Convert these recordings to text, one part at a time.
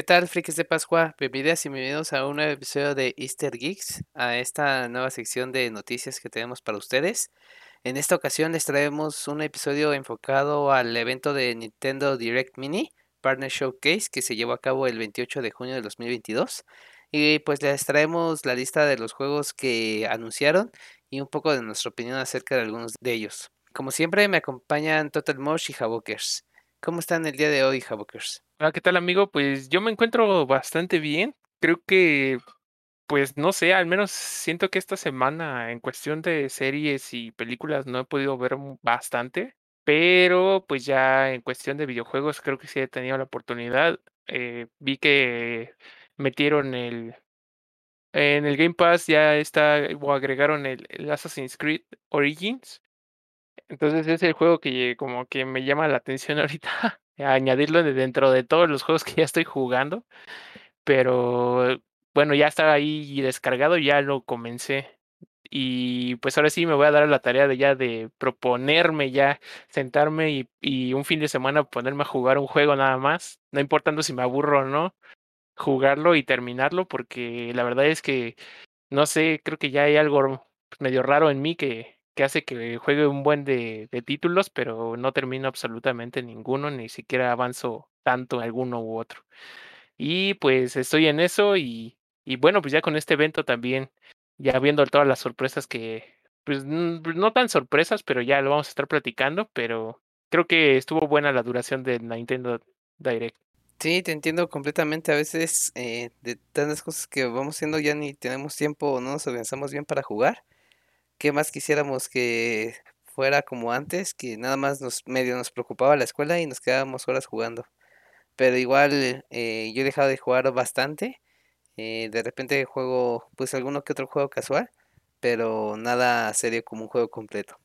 ¿Qué tal, frikis de Pascua? Bienvenidas y bienvenidos a un nuevo episodio de Easter Geeks, a esta nueva sección de noticias que tenemos para ustedes. En esta ocasión les traemos un episodio enfocado al evento de Nintendo Direct Mini, Partner Showcase, que se llevó a cabo el 28 de junio de 2022. Y pues les traemos la lista de los juegos que anunciaron y un poco de nuestra opinión acerca de algunos de ellos. Como siempre, me acompañan Total Mosh y Havokers. ¿Cómo están el día de hoy, Havokers? Hola, ¿qué tal amigo? Pues yo me encuentro bastante bien. Creo que, pues no sé, al menos siento que esta semana en cuestión de series y películas no he podido ver bastante, pero pues ya en cuestión de videojuegos creo que sí he tenido la oportunidad. Eh, vi que metieron el... En el Game Pass ya está, o agregaron el Assassin's Creed Origins. Entonces es el juego que como que me llama la atención ahorita añadirlo dentro de todos los juegos que ya estoy jugando. Pero bueno, ya está ahí descargado, ya lo comencé. Y pues ahora sí me voy a dar la tarea de ya de proponerme ya sentarme y, y un fin de semana ponerme a jugar un juego nada más, no importando si me aburro o no, jugarlo y terminarlo, porque la verdad es que no sé, creo que ya hay algo medio raro en mí que, que hace que juegue un buen de, de títulos, pero no termino absolutamente ninguno, ni siquiera avanzo tanto alguno u otro. Y pues estoy en eso y, y bueno, pues ya con este evento también, ya viendo todas las sorpresas que, pues no tan sorpresas, pero ya lo vamos a estar platicando, pero creo que estuvo buena la duración de Nintendo Direct. Sí, te entiendo completamente. A veces eh, de tantas cosas que vamos haciendo ya ni tenemos tiempo o no nos organizamos bien para jugar. ¿Qué más quisiéramos que fuera como antes? Que nada más nos medio nos preocupaba la escuela y nos quedábamos horas jugando. Pero igual eh, yo he dejado de jugar bastante. Eh, de repente juego pues alguno que otro juego casual. Pero nada serio como un juego completo.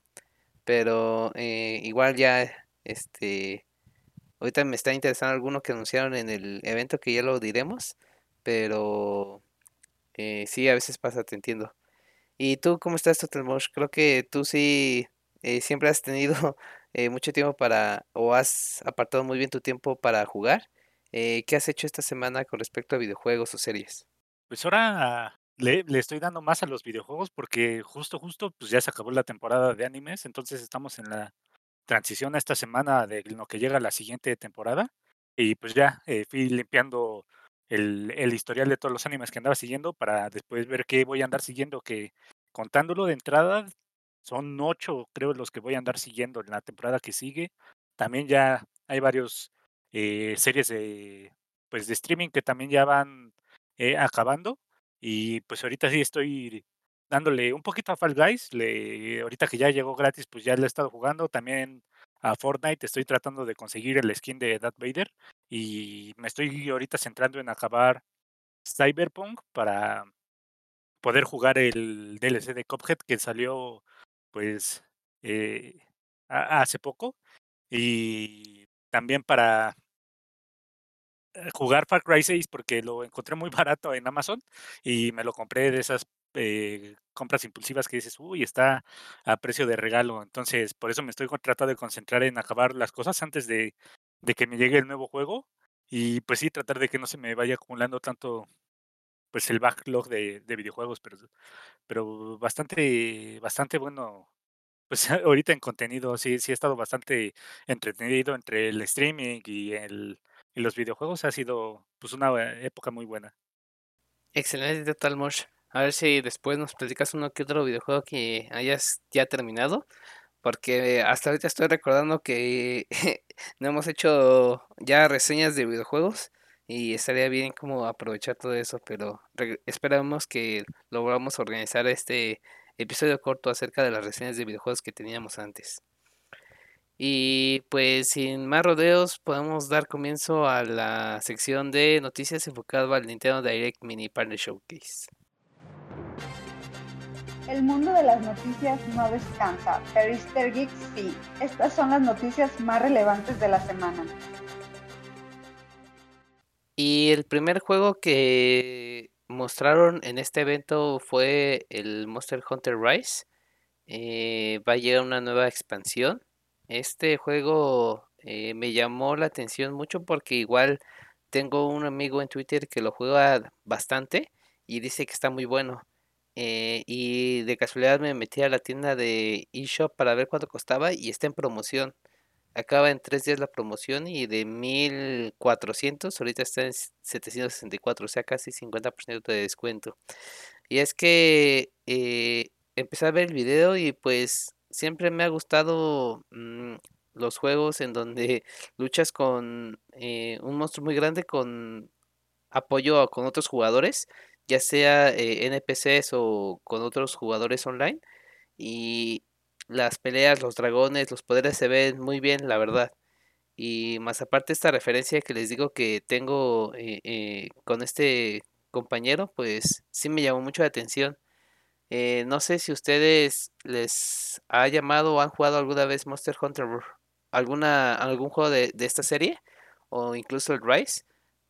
Pero eh, igual ya este ahorita me está interesando alguno que anunciaron en el evento que ya lo diremos. Pero sí, a veces pasa, te entiendo. ¿Y tú cómo estás, Totalmosh? Creo que tú sí eh, siempre has tenido eh, mucho tiempo para, o has apartado muy bien tu tiempo para jugar. Eh, ¿qué has hecho esta semana con respecto a videojuegos o series? Pues ahora le, le, estoy dando más a los videojuegos porque justo, justo, pues ya se acabó la temporada de animes, entonces estamos en la transición a esta semana de lo que llega la siguiente temporada. Y pues ya fui limpiando el, historial de todos los animes que andaba siguiendo para después ver qué voy a andar siguiendo, que contándolo de entrada son ocho, creo, los que voy a andar siguiendo en la temporada que sigue. También ya hay varios eh, series de, pues, de streaming que también ya van eh, acabando. Y pues ahorita sí estoy dándole un poquito a Fall Guys. Le, ahorita que ya llegó gratis, pues ya le he estado jugando. También a Fortnite estoy tratando de conseguir el skin de Darth Vader. Y me estoy ahorita centrando en acabar Cyberpunk para poder jugar el DLC de Cuphead que salió pues eh, hace poco. Y también para eh, jugar Far Cry 6 porque lo encontré muy barato en Amazon y me lo compré de esas eh, compras impulsivas que dices, uy, está a precio de regalo. Entonces, por eso me estoy tratando de concentrar en acabar las cosas antes de, de que me llegue el nuevo juego. Y pues sí, tratar de que no se me vaya acumulando tanto pues el backlog de, de videojuegos, pero, pero bastante, bastante bueno. Pues ahorita en contenido sí, sí he estado bastante entretenido entre el streaming y el, y los videojuegos. Ha sido pues una época muy buena. Excelente, Total Mosh. A ver si después nos platicas uno que otro videojuego que hayas ya terminado. Porque hasta ahorita estoy recordando que no hemos hecho ya reseñas de videojuegos. Y estaría bien como aprovechar todo eso. Pero esperamos que logramos organizar este episodio corto acerca de las reseñas de videojuegos que teníamos antes. Y pues sin más rodeos podemos dar comienzo a la sección de noticias enfocado al Nintendo Direct Mini Partner Showcase. El mundo de las noticias no descansa, pero Easter Geek sí. Estas son las noticias más relevantes de la semana. Y el primer juego que mostraron en este evento fue el Monster Hunter Rise. Eh, va a llegar una nueva expansión. Este juego eh, me llamó la atención mucho porque igual tengo un amigo en Twitter que lo juega bastante y dice que está muy bueno. Eh, y de casualidad me metí a la tienda de eShop para ver cuánto costaba y está en promoción. Acaba en tres días la promoción y de 1400 ahorita está en 764, o sea casi 50% de descuento. Y es que eh, empecé a ver el video y pues siempre me ha gustado mm, los juegos en donde luchas con eh, un monstruo muy grande con apoyo con otros jugadores ya sea eh, NPCs o con otros jugadores online. Y las peleas, los dragones, los poderes se ven muy bien, la verdad. Y más aparte esta referencia que les digo que tengo eh, eh, con este compañero, pues sí me llamó mucho la atención. no sé si ustedes les ha llamado o han jugado alguna vez Monster Hunter, alguna, algún juego de, de esta serie o incluso el Rise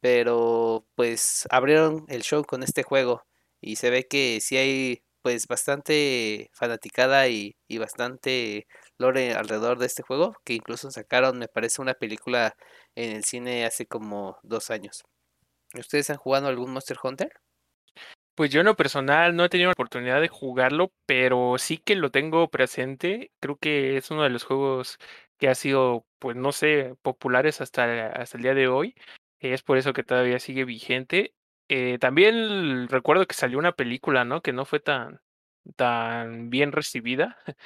pero pues abrieron el show con este juego y se ve que sí hay pues bastante fanaticada y, bastante lore alrededor de este juego, que incluso sacaron, me parece, una película en el cine hace como dos años. ¿Ustedes han jugado algún Monster Hunter? Pues yo en lo personal no he tenido la oportunidad de jugarlo, pero sí que lo tengo presente. Creo que es uno de los juegos que ha sido, pues no sé, populares hasta, hasta el día de hoy. Es por eso que todavía sigue vigente. Eh, también recuerdo que salió una película, ¿no? Que no fue tan, tan bien recibida.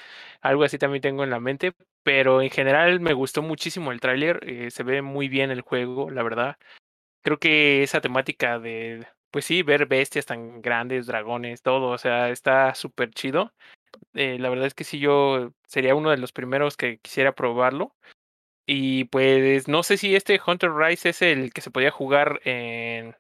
Algo así también tengo en la mente. Pero en general me gustó muchísimo el tráiler. Eh, se ve muy bien el juego, la verdad. Creo que esa temática de, pues sí, ver bestias tan grandes, dragones, todo, o sea, está súper chido. Eh, la verdad es que sí, yo sería uno de los primeros que quisiera probarlo. Y pues no sé si este Hunter Rise es el que se podía jugar en,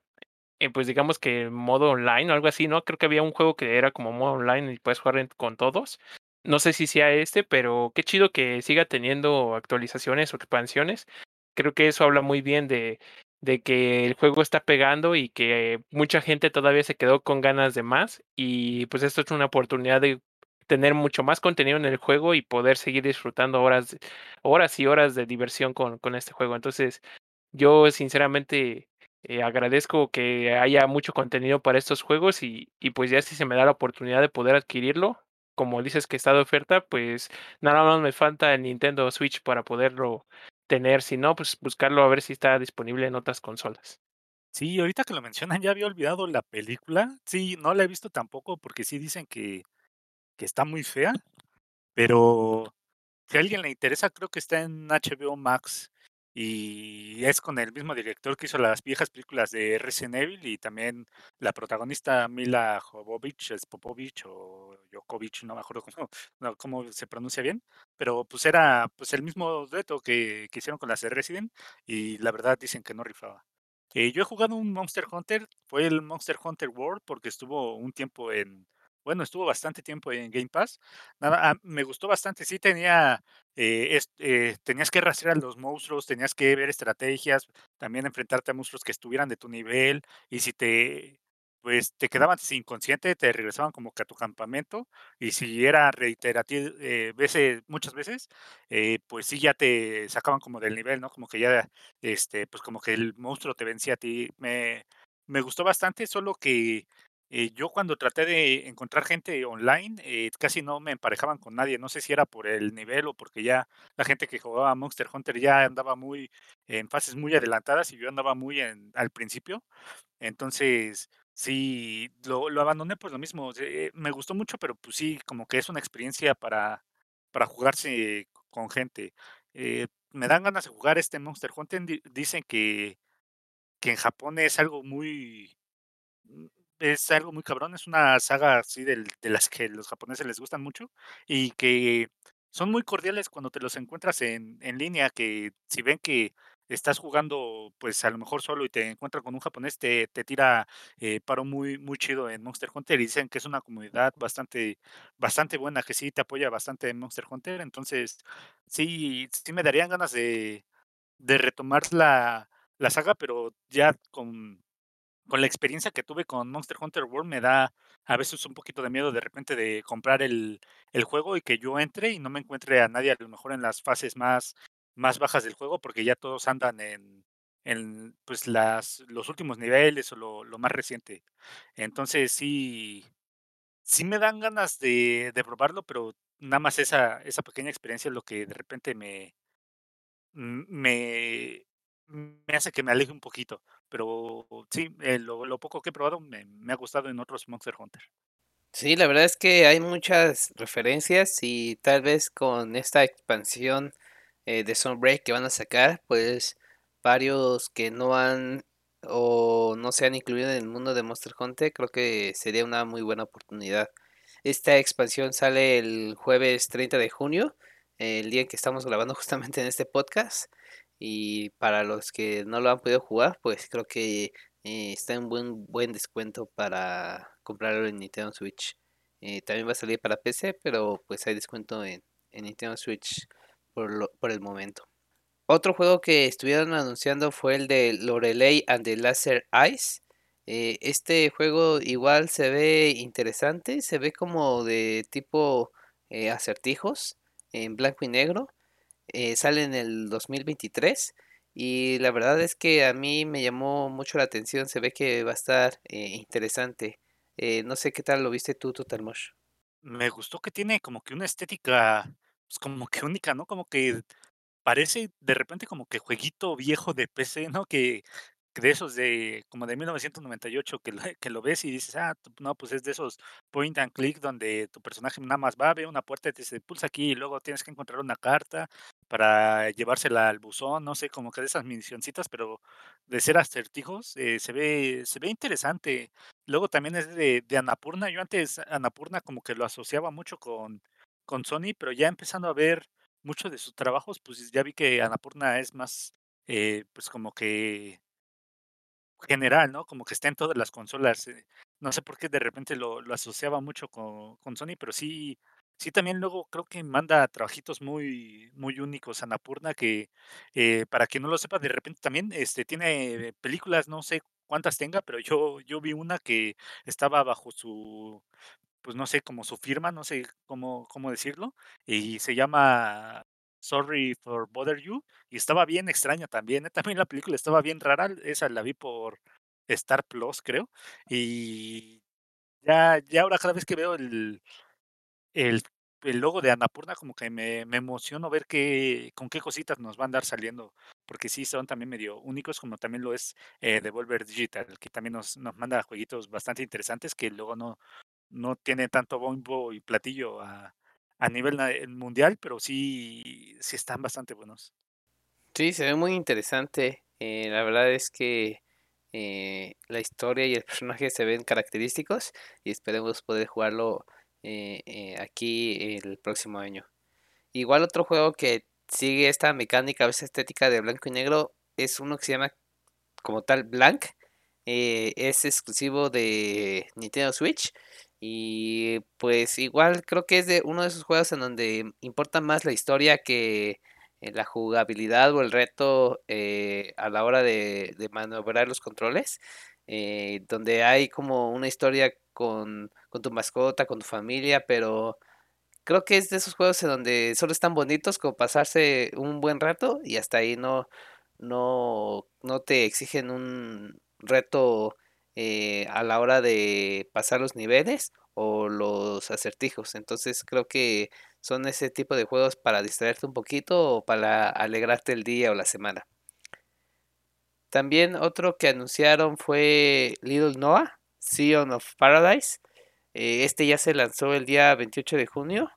pues digamos que modo online o algo así, ¿no? Creo que había un juego que era como modo online y puedes jugar con todos. No sé si sea este, pero qué chido que siga teniendo actualizaciones o expansiones. Creo que eso habla muy bien de, de que el juego está pegando y que mucha gente todavía se quedó con ganas de más. Y pues esto es una oportunidad de tener mucho más contenido en el juego y poder seguir disfrutando horas, horas y horas de diversión con, con este juego. Entonces, yo sinceramente eh, agradezco que haya mucho contenido para estos juegos y, y pues ya si se me da la oportunidad de poder adquirirlo, como dices que está de oferta, pues nada más me falta el Nintendo Switch para poderlo tener. Si no, pues buscarlo a ver si está disponible en otras consolas. Sí, ahorita que lo mencionan, ya había olvidado la película. Sí, no la he visto tampoco porque sí dicen que que está muy fea, pero si a alguien le interesa, creo que está en HBO Max y es con el mismo director que hizo las viejas películas de Resident Evil y también la protagonista Mila Jovovich, es Popovich o Jokovic, no me acuerdo cómo, cómo, se pronuncia bien, pero pues era pues el mismo reto que, que hicieron con las de Resident y la verdad dicen que no rifaba. Eh, yo he jugado un Monster Hunter, fue el Monster Hunter World porque estuvo un tiempo en, bueno, estuvo bastante tiempo en Game Pass. Nada, ah, me gustó bastante. Sí tenía, eh, eh, tenías que rastrear a los monstruos, tenías que ver estrategias, también enfrentarte a monstruos que estuvieran de tu nivel. Y si te, pues te quedaban inconsciente, te regresaban como que a tu campamento. Y si era reiterativo, eh, veces, muchas veces, eh, pues sí ya te sacaban como del nivel, ¿no? Como que ya, este, pues como que el monstruo te vencía a ti. Me, me gustó bastante, solo que eh, yo cuando traté de encontrar gente online, eh, casi no me emparejaban con nadie. No sé si era por el nivel o porque ya la gente que jugaba Monster Hunter ya andaba muy en fases muy adelantadas y yo andaba muy en, al principio. Entonces, sí, lo, lo abandoné por lo mismo. Eh, me gustó mucho, pero pues sí, como que es una experiencia para, para jugarse con gente. me dan ganas de jugar este Monster Hunter. Dicen que, que en Japón es algo muy es algo muy cabrón, es una saga así de las que los japoneses les gustan mucho y que son muy cordiales cuando te los encuentras en, en línea, que si ven que estás jugando, pues a lo mejor solo y te encuentras con un japonés, te, te tira eh, paro muy, muy chido en Monster Hunter y dicen que es una comunidad bastante, bastante buena, que sí te apoya bastante en Monster Hunter. Entonces, sí, sí me darían ganas de, de retomar la, la saga, pero ya con, con la experiencia que tuve con Monster Hunter World me da a veces un poquito de miedo de repente de comprar el, el juego y que yo entre y no me encuentre a nadie a lo mejor en las fases más, más bajas del juego porque ya todos andan en, en pues las, los últimos niveles o lo, lo más reciente. Entonces sí, sí me dan ganas de, de probarlo, pero nada más esa, esa pequeña experiencia es lo que de repente me, me, me hace que me aleje un poquito. Pero sí, eh, lo, lo poco que he probado me, ha gustado en otros Monster Hunter. Sí, la verdad es que hay muchas referencias y tal vez con esta expansión eh, de Sunbreak que van a sacar, pues varios que no han o no se han incluido en el mundo de Monster Hunter, creo que sería una muy buena oportunidad. Esta expansión sale el jueves 30 de junio, el día en que estamos grabando justamente en este podcast. Y para los que no lo han podido jugar, pues creo que eh, está en buen buen descuento para comprarlo en Nintendo Switch. Eh, también va a salir para PC, pero pues hay descuento en, en Nintendo Switch por, lo- por el momento. Otro juego que estuvieron anunciando fue el de Lorelei and the Laser Eyes. Eh, este juego igual se ve interesante, se ve como de tipo acertijos en blanco y negro. Eh, sale en el 2023 y la verdad es que a mí me llamó mucho la atención, se ve que va a estar eh, interesante. Eh, no sé qué tal lo viste tú, Totalmosh. Me gustó que tiene como que una estética, pues como que única, ¿no? Como que parece de repente como que jueguito viejo de PC, ¿no? Que, de esos de como de 1998 que lo, que lo ves y dices, ah, no, pues es de esos point and click donde tu personaje nada más va, ve una puerta y te dice, pulsa aquí y luego tienes que encontrar una carta para llevársela al buzón, no sé, como que de esas misioncitas, pero de ser acertijos, eh, se ve, se ve interesante. Luego también es de, de Annapurna. Yo antes Annapurna como que lo asociaba mucho con, con Sony, pero ya empezando a ver muchos de sus trabajos, pues ya vi que Annapurna es más, eh, pues como que general, ¿no? Como que está en todas las consolas. eh, No sé por qué de repente lo, lo asociaba mucho con, con Sony, pero sí, sí también luego creo que manda trabajitos muy, muy únicos Annapurna que eh, para quien no lo sepa, de repente también este, tiene películas, no sé cuántas tenga, pero yo, yo vi una que estaba bajo su pues no sé, como su firma, no sé cómo, cómo decirlo, y se llama Sorry for Bother You, y estaba bien extraña también, ¿eh? También la película estaba bien rara, esa la vi por Star Plus, creo, y ya, ya ahora cada vez que veo el, el, el logo de Annapurna, como que me, me emociono ver qué, con qué cositas nos van a andar saliendo, porque sí son también medio únicos, como también lo es eh, Devolver Digital, que también nos, nos manda jueguitos bastante interesantes que luego no, no tiene tanto bombo y platillo a, a nivel mundial, pero sí, sí están bastante buenos. Sí, se ve muy interesante. eh, la verdad es que eh, la historia y el personaje se ven característicos y esperemos poder jugarlo eh, eh, aquí el próximo año. Igual otro juego que sigue esta mecánica, a estética de blanco y negro, es uno que se llama como tal Blank. eh, es exclusivo de Nintendo Switch. Y pues igual creo que es de uno de esos juegos en donde importa más la historia que eh, la jugabilidad o el reto a la hora de, de maniobrar los controles. Eh, donde hay como una historia con, con tu mascota, con tu familia, pero Creo que es de esos juegos en donde solo están bonitos como pasarse un buen rato y hasta ahí no, no, no te exigen un reto eh, a la hora de pasar los niveles o los acertijos. Entonces creo que son ese tipo de juegos para distraerte un poquito o para alegrarte el día o la semana. También otro que anunciaron fue Little Noah, Sea of Paradise. Eh, este ya se lanzó el día 28 de junio.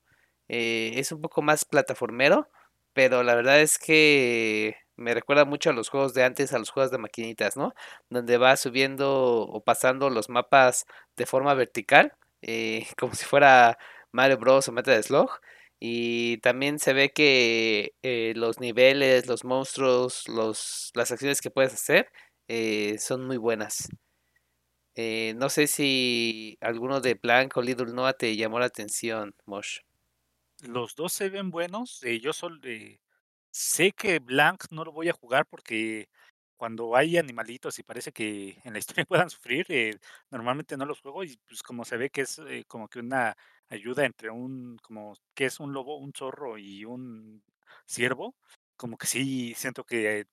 Eh, es un poco más plataformero, pero la verdad es que me recuerda mucho a los juegos de antes, a los juegos de maquinitas, ¿no? Donde vas subiendo o pasando los mapas de forma vertical, eh, como si fuera Mario Bros. o Metal Slug. Y también se ve que eh, los niveles, los monstruos, los, las acciones que puedes hacer eh, son muy buenas. Eh, no sé si alguno de Blank o Little Noah te llamó la atención, Mosh. Los dos se ven buenos. yo solo sé que Blank no lo voy a jugar porque cuando hay animalitos y parece que en la historia puedan sufrir, eh, normalmente no los juego y pues como se ve que es eh, como que una ayuda entre un, como que es un lobo, un zorro y un ciervo, como que sí siento que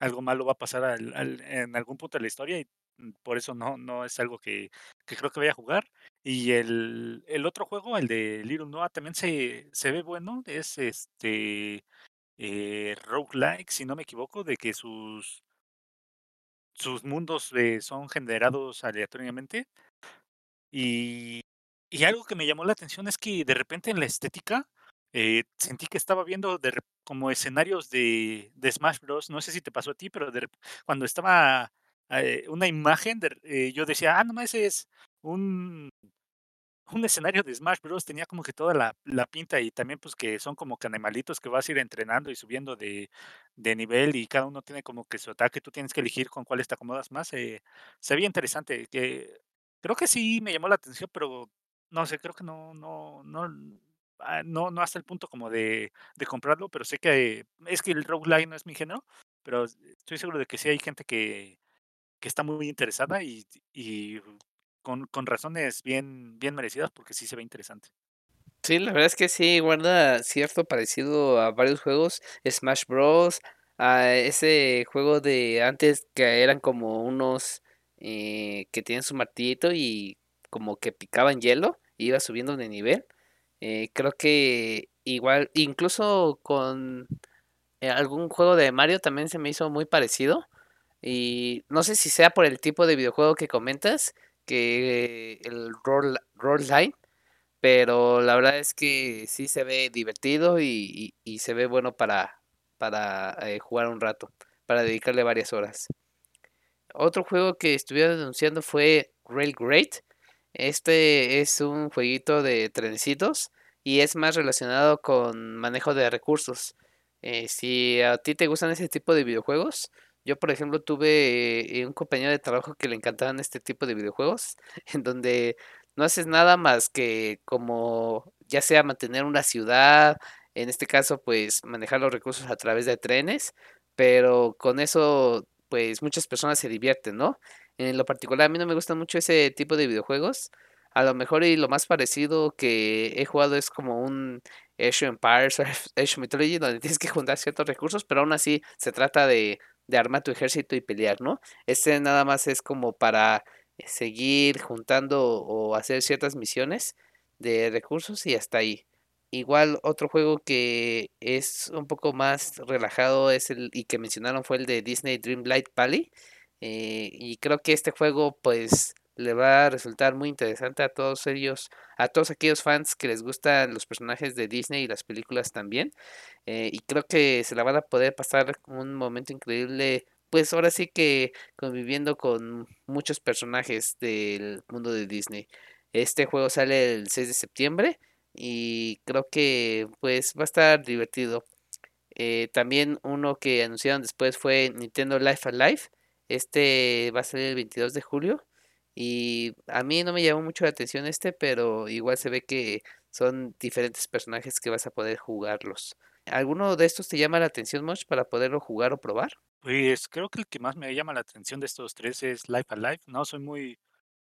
algo malo va a pasar al- al- en algún punto de la historia y mm, por eso no, no es algo que, que creo que voy a jugar. Y el, el otro juego, el de Little Noah, también se, se ve bueno, es este eh, roguelike, si no me equivoco, de que sus sus mundos, eh, son generados aleatoriamente. Y y algo que me llamó la atención es que de repente en la estética, eh, sentí que estaba viendo de como escenarios de de Smash Bros. No sé si te pasó a ti, pero de cuando estaba, eh, una imagen eh, yo decía: "Ah, no, ese es un un escenario de Smash Bros. tenía como que toda la la pinta y también, pues, que son como que animalitos que vas a ir entrenando y subiendo de de nivel y cada uno tiene como que su ataque, tú tienes que elegir con cuáles te acomodas más, eh, se veía interesante, que creo que sí me llamó la atención, pero no sé, creo que no no no, ah, no no hasta el punto como de de comprarlo, pero sé que es que el roguelike no es mi género, pero estoy seguro de que sí hay gente que que está muy interesada y con con razones bien bien merecidas, porque sí se ve interesante. Sí, la verdad es que sí guarda cierto parecido a varios juegos, Smash Bros, a ese juego de antes que eran como unos eh, que tienen su martillito y como que picaban hielo, y iba subiendo de nivel. Eh, creo que igual, incluso con eh, algún juego de Mario también se me hizo muy parecido. Y no sé si sea por el tipo de videojuego que comentas, que el roll, line pero la verdad es que sí se ve divertido y, y- se ve bueno para, para eh, jugar un rato, para dedicarle varias horas. Otro juego que estuvieron anunciando fue Railgrade. Este es un jueguito de trenecitos y es más relacionado con manejo de recursos. Eh, si a ti te gustan ese tipo de videojuegos, yo por ejemplo tuve eh, un compañero de trabajo que le encantaban este tipo de videojuegos, en donde no haces nada más que como ya sea mantener una ciudad, en este caso pues manejar los recursos a través de trenes, pero con eso pues muchas personas se divierten, ¿no? En lo particular a mí no me gusta mucho ese tipo de videojuegos. A lo mejor y lo más parecido que he jugado es como un Age of Empires, Age of Mythology, donde tienes que juntar ciertos recursos, pero aún así se trata de, de armar tu ejército y pelear, ¿no? Este nada más es como para seguir juntando o hacer ciertas misiones de recursos y hasta ahí. Igual otro juego que es un poco más relajado es el y que mencionaron fue el de Disney Dreamlight Valley. eh, y creo que este juego pues le va a resultar muy interesante a todos ellos, a todos aquellos fans que les gustan los personajes de Disney y las películas también. eh, y creo que se la van a poder pasar un momento increíble. Pues ahora sí que conviviendo con muchos personajes del mundo de Disney. Este juego sale el 6 de septiembre y creo que pues va a estar divertido. Eh, también uno que anunciaron después fue Nintendo Life Alive. Este va a salir el 22 de julio y a mí no me llamó mucho la atención este, pero igual se ve que son diferentes personajes que vas a poder jugarlos. ¿Alguno de estos te llama la atención, Mosh, para poderlo jugar o probar? Pues, creo que el que más me llama la atención de estos 3 es Life Alive, no soy muy,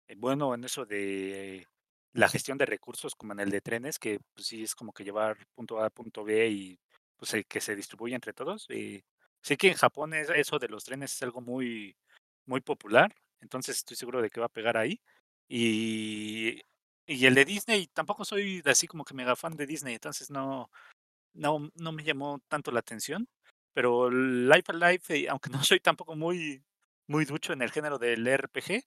eh, bueno en eso de la gestión de recursos como en el de trenes, que, pues, sí es como que llevar punto A a punto B y, pues, eh, que se distribuya entre todos, eh, sé que en Japón es eso de los trenes es algo muy muy popular, entonces estoy seguro de que va a pegar ahí. Y y el de Disney tampoco soy así como que mega fan de Disney, entonces no no no me llamó tanto la atención, pero Life Alive, eh, aunque no soy tampoco muy muy ducho en el género del RPG,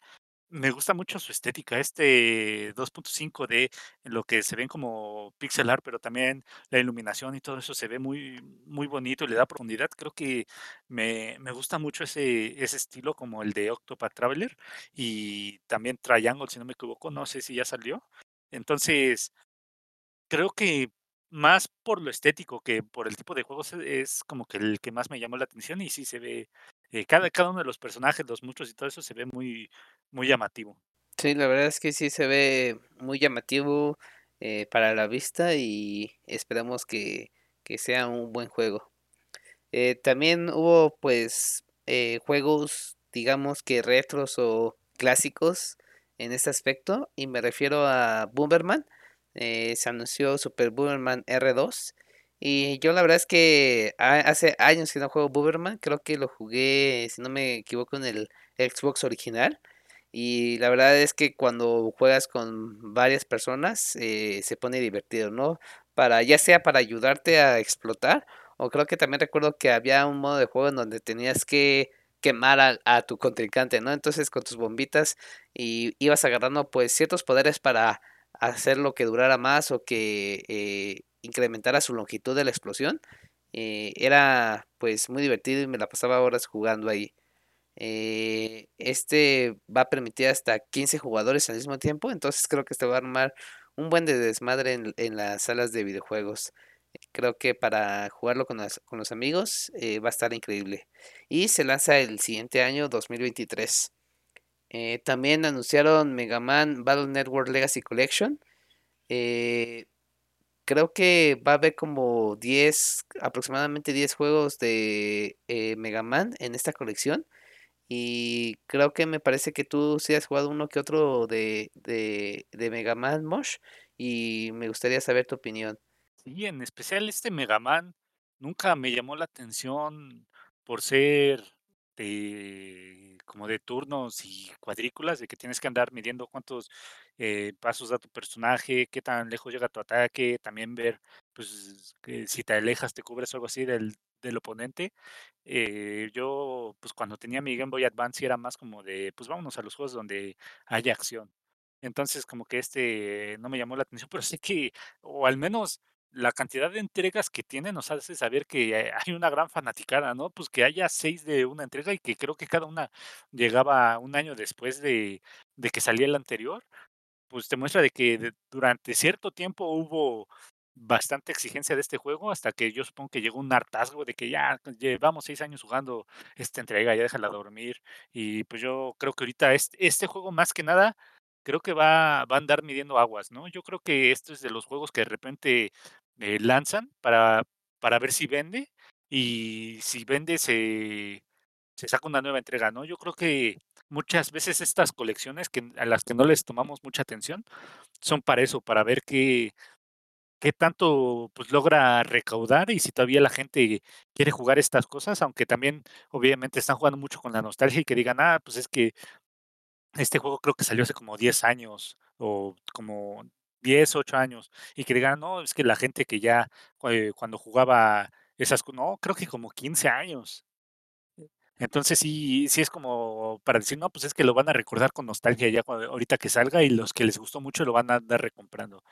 me gusta mucho su estética, este 2.5D, en lo que se ven como pixel art, pero también la iluminación y todo eso se ve muy muy bonito y le da profundidad. Creo que me me gusta mucho ese ese estilo como el de Octopath Traveler y también Triangle, si no me equivoco, no sé si ya salió. Entonces, creo que más por lo estético que por el tipo de juegos es como que el que más me llamó la atención y sí se ve, eh, cada cada uno de los personajes, los monstruos y todo eso se ve muy muy llamativo. Sí, la verdad es que sí se ve muy llamativo, eh, para la vista y esperamos que que sea un buen juego. Eh, también hubo, pues, juegos, digamos que retros o clásicos en este aspecto, y me refiero a Bomberman. Eh, se anunció Super Bomberman R2 y yo la verdad es que ha hace años que no juego Bomberman, creo que lo jugué, si no me equivoco, en el Xbox original. Y la verdad es que cuando juegas con varias personas, eh, se pone divertido, ¿no? Para ya sea para ayudarte a explotar, o creo que también recuerdo que había un modo de juego en donde tenías que quemar a a tu contrincante, ¿no? Entonces, con tus bombitas y ibas agarrando, pues, ciertos poderes para hacerlo que durara más o que, eh, incrementara su longitud de la explosión. Eh, era, pues, muy divertido y me la pasaba horas jugando ahí. Eh, este va a permitir hasta 15 jugadores al mismo tiempo, entonces creo que este va a armar un buen de desmadre en las salas de videojuegos. Creo que para jugarlo con con los amigos, eh, va a estar increíble. Y se lanza el siguiente año, 2023. Eh, también anunciaron Mega Man Battle Network Legacy Collection. Eh, creo que va a haber como 10, aproximadamente 10 juegos de, eh, Mega Man en esta colección. Y creo que me parece que tú sí has jugado uno que otro de de de Mega Man, Mosh, y me gustaría saber tu opinión. Sí, en especial este Mega Man, nunca me llamó la atención por ser de como de turnos y cuadrículas, de que tienes que andar midiendo cuántos, eh, pasos da tu personaje, qué tan lejos llega tu ataque, también ver, pues, que si te alejas, te cubres o algo así del del oponente. Eh, yo, pues, cuando tenía mi Game Boy Advance era más como de, pues, vámonos a los juegos donde haya acción. Entonces, como que este no me llamó la atención, pero sé que, o al menos la cantidad de entregas que tiene nos hace saber que hay hay una gran fanaticada, ¿no? Pues, que haya 6 de una entrega y que creo que cada una llegaba un año después de de que salía la anterior, pues, te muestra de que de durante cierto tiempo hubo bastante exigencia de este juego, hasta que yo supongo que llegó un hartazgo de que ya llevamos 6 años jugando esta entrega, ya déjala dormir. Y, pues, yo creo que ahorita est este juego, más que nada, creo que va va a andar midiendo aguas, ¿no? Yo creo que esto es de los juegos que de repente, eh, lanzan para para ver si vende, y si vende se se saca una nueva entrega, ¿no? Yo creo que muchas veces estas colecciones que a las que no les tomamos mucha atención, son para eso, para ver qué qué tanto, pues, logra recaudar y si todavía la gente quiere jugar estas cosas, aunque también, obviamente, están jugando mucho con la nostalgia y que digan: "Ah, pues, es que este juego creo que salió hace como 10 años, o como 10, 8 años", y que digan: "No, es que la gente que ya, eh, cuando jugaba esas co", no, creo que como 15 años. Entonces sí sí es como para decir: "No, pues, es que lo van a recordar con nostalgia ya ahorita que salga, y los que les gustó mucho lo van a andar recomprando".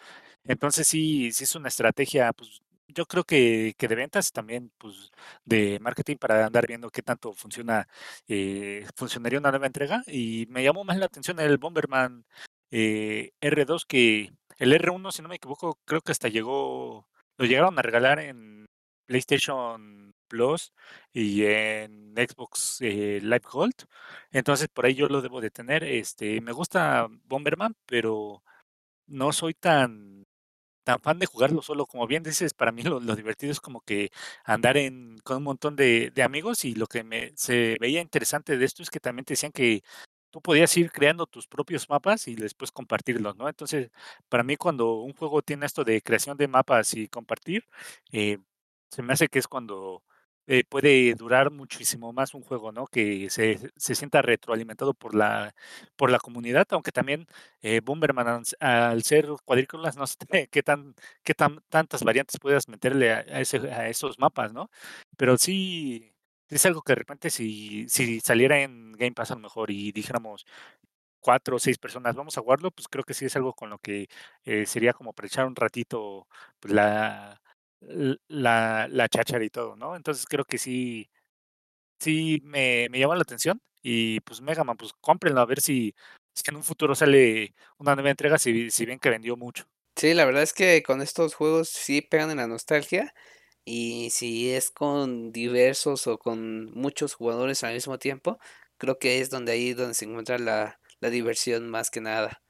Entonces sí sí es una estrategia, pues, yo creo que que de ventas, también, pues, de marketing para andar viendo qué tanto funciona, eh, funcionaría una nueva entrega, y me llamó más la atención el Bomberman, eh, R2 que el R1, si no me equivoco, creo que hasta llegó lo llegaron a regalar en PlayStation Plus y en Xbox, eh, Live Gold. Entonces, por ahí yo lo debo de tener, este, me gusta Bomberman, pero no soy tan tan fan de jugarlo solo. Como bien dices, para mí lo divertido es como que andar en con un montón de de amigos, y lo que me se veía interesante de esto es que también te decían que tú podías ir creando tus propios mapas y después compartirlos, ¿no? Entonces, para mí, cuando un juego tiene esto de creación de mapas y compartir, eh, se me hace que es cuando, eh, puede durar muchísimo más un juego, ¿no? Que se se sienta retroalimentado por la por la comunidad, aunque también, eh, Bomberman ans al ser cuadrículas, no sé qué tan qué tan tantas variantes puedas meterle a ese a esos mapas, ¿no? Pero sí es algo que de repente si si saliera en Game Pass, a lo mejor, y dijéramos 4 o 6 personas, vamos a jugarlo, pues, creo que sí es algo con lo que, eh, sería como para echar un ratito, pues, la la la cháchara y todo, ¿no? Entonces, creo que sí sí me me llama la atención y, pues, Mega Man, pues, cómprenlo a ver si si en un futuro sale una nueva entrega, si si ven que vendió mucho. Sí, la verdad es que con estos juegos sí pegan en la nostalgia y si es con diversos o con muchos jugadores al mismo tiempo, creo que es donde ahí donde se encuentra la, la diversión más que nada.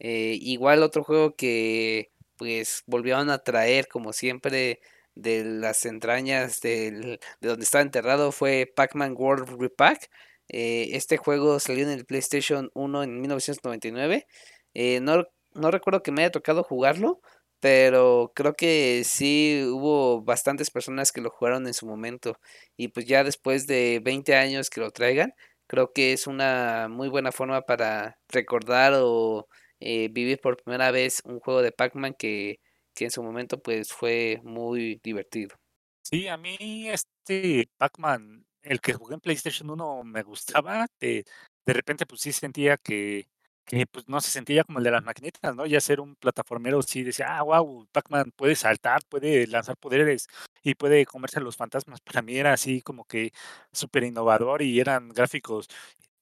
Eh, igual otro juego que pues volvieron a traer como siempre de las entrañas de donde estaba enterrado fue Pac-Man World Repack. Eh, este juego salió en el PlayStation 1 en 1999. Eh, no, no recuerdo que me haya tocado jugarlo, pero creo que sí hubo bastantes personas que lo jugaron en su momento. Y pues ya después de 20 años que lo traigan, creo que es una muy buena forma para recordar o eh, vivir por primera vez un juego de Pac-Man que, que en su momento pues fue muy divertido. Sí, a mí este Pac-Man, el que jugué en PlayStation 1 me gustaba, de, de repente pues sí sentía que, que pues no se sentía como el de las maquinitas, ¿no? Ya ser un plataformero sí decía, ah, wow, Pac-Man puede saltar, puede lanzar poderes y puede comerse a los fantasmas. Para mí era así como que súper innovador y eran gráficos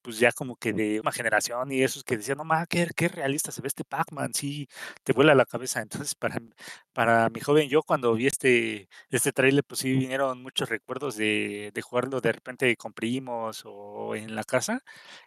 pues ya como que de una generación y esos que decían, no ma, qué, qué realista se ve este Pac-Man, sí, te vuela la cabeza. Entonces, para, para mi joven yo, cuando vi este, este trailer, pues sí vinieron muchos recuerdos de, de jugarlo de repente con primos o en la casa,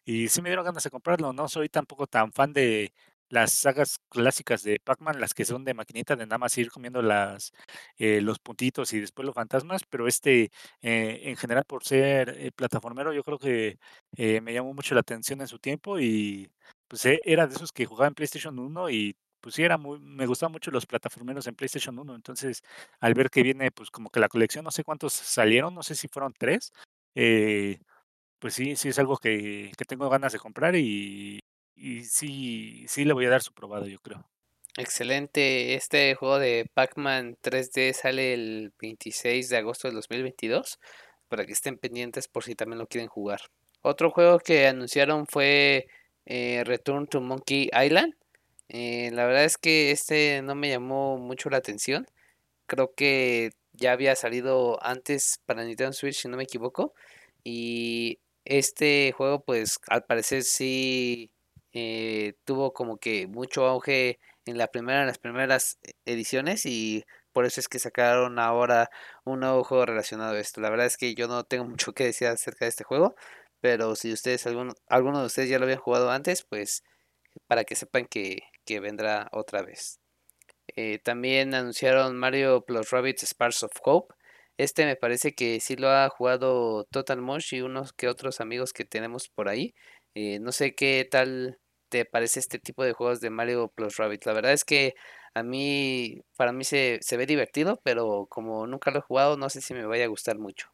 y sí me dieron ganas de comprarlo. No soy tampoco tan fan de las sagas clásicas de Pac-Man, las que son de maquinita, de nada más ir comiendo las, eh, los puntitos y después los fantasmas, pero este, eh, en general, por ser eh, plataformero, yo creo que eh, me llamó mucho la atención en su tiempo y pues e- era de esos que jugaba en PlayStation 1 y pues sí, era muy, me gustaban mucho los plataformeros en PlayStation 1. Entonces, al ver que viene pues como que la colección, no sé cuántos salieron, no sé si fueron tres, pues sí, sí es algo que, que tengo ganas de comprar y, y sí, sí le voy a dar su probado, yo creo. Excelente, este juego de Pac-Man 3D sale el 26 de agosto del 2022 para que estén pendientes por si también lo quieren jugar. Otro juego que anunciaron fue eh, Return to Monkey Island. Eh, la verdad es que este no me llamó mucho la atención. Creo que ya había salido antes para Nintendo Switch, si no me equivoco. Y este juego, pues al parecer sí eh, tuvo como que mucho auge en la primera, en las primeras ediciones y por eso es que sacaron ahora un nuevo juego relacionado a esto. La verdad es que yo no tengo mucho que decir acerca de este juego, pero si ustedes, alguno, alguno de ustedes ya lo habían jugado antes, pues para que sepan que, que vendrá otra vez. Eh, también anunciaron Mario Plus Rabbids Sparks of Hope. Este me parece que sí lo ha jugado Total Mosh y unos que otros amigos que tenemos por ahí. Eh, no sé qué tal te parece este tipo de juegos de Mario Plus Rabbids. La verdad es que a mí, para mí se, se ve divertido, pero como nunca lo he jugado, no sé si me vaya a gustar mucho.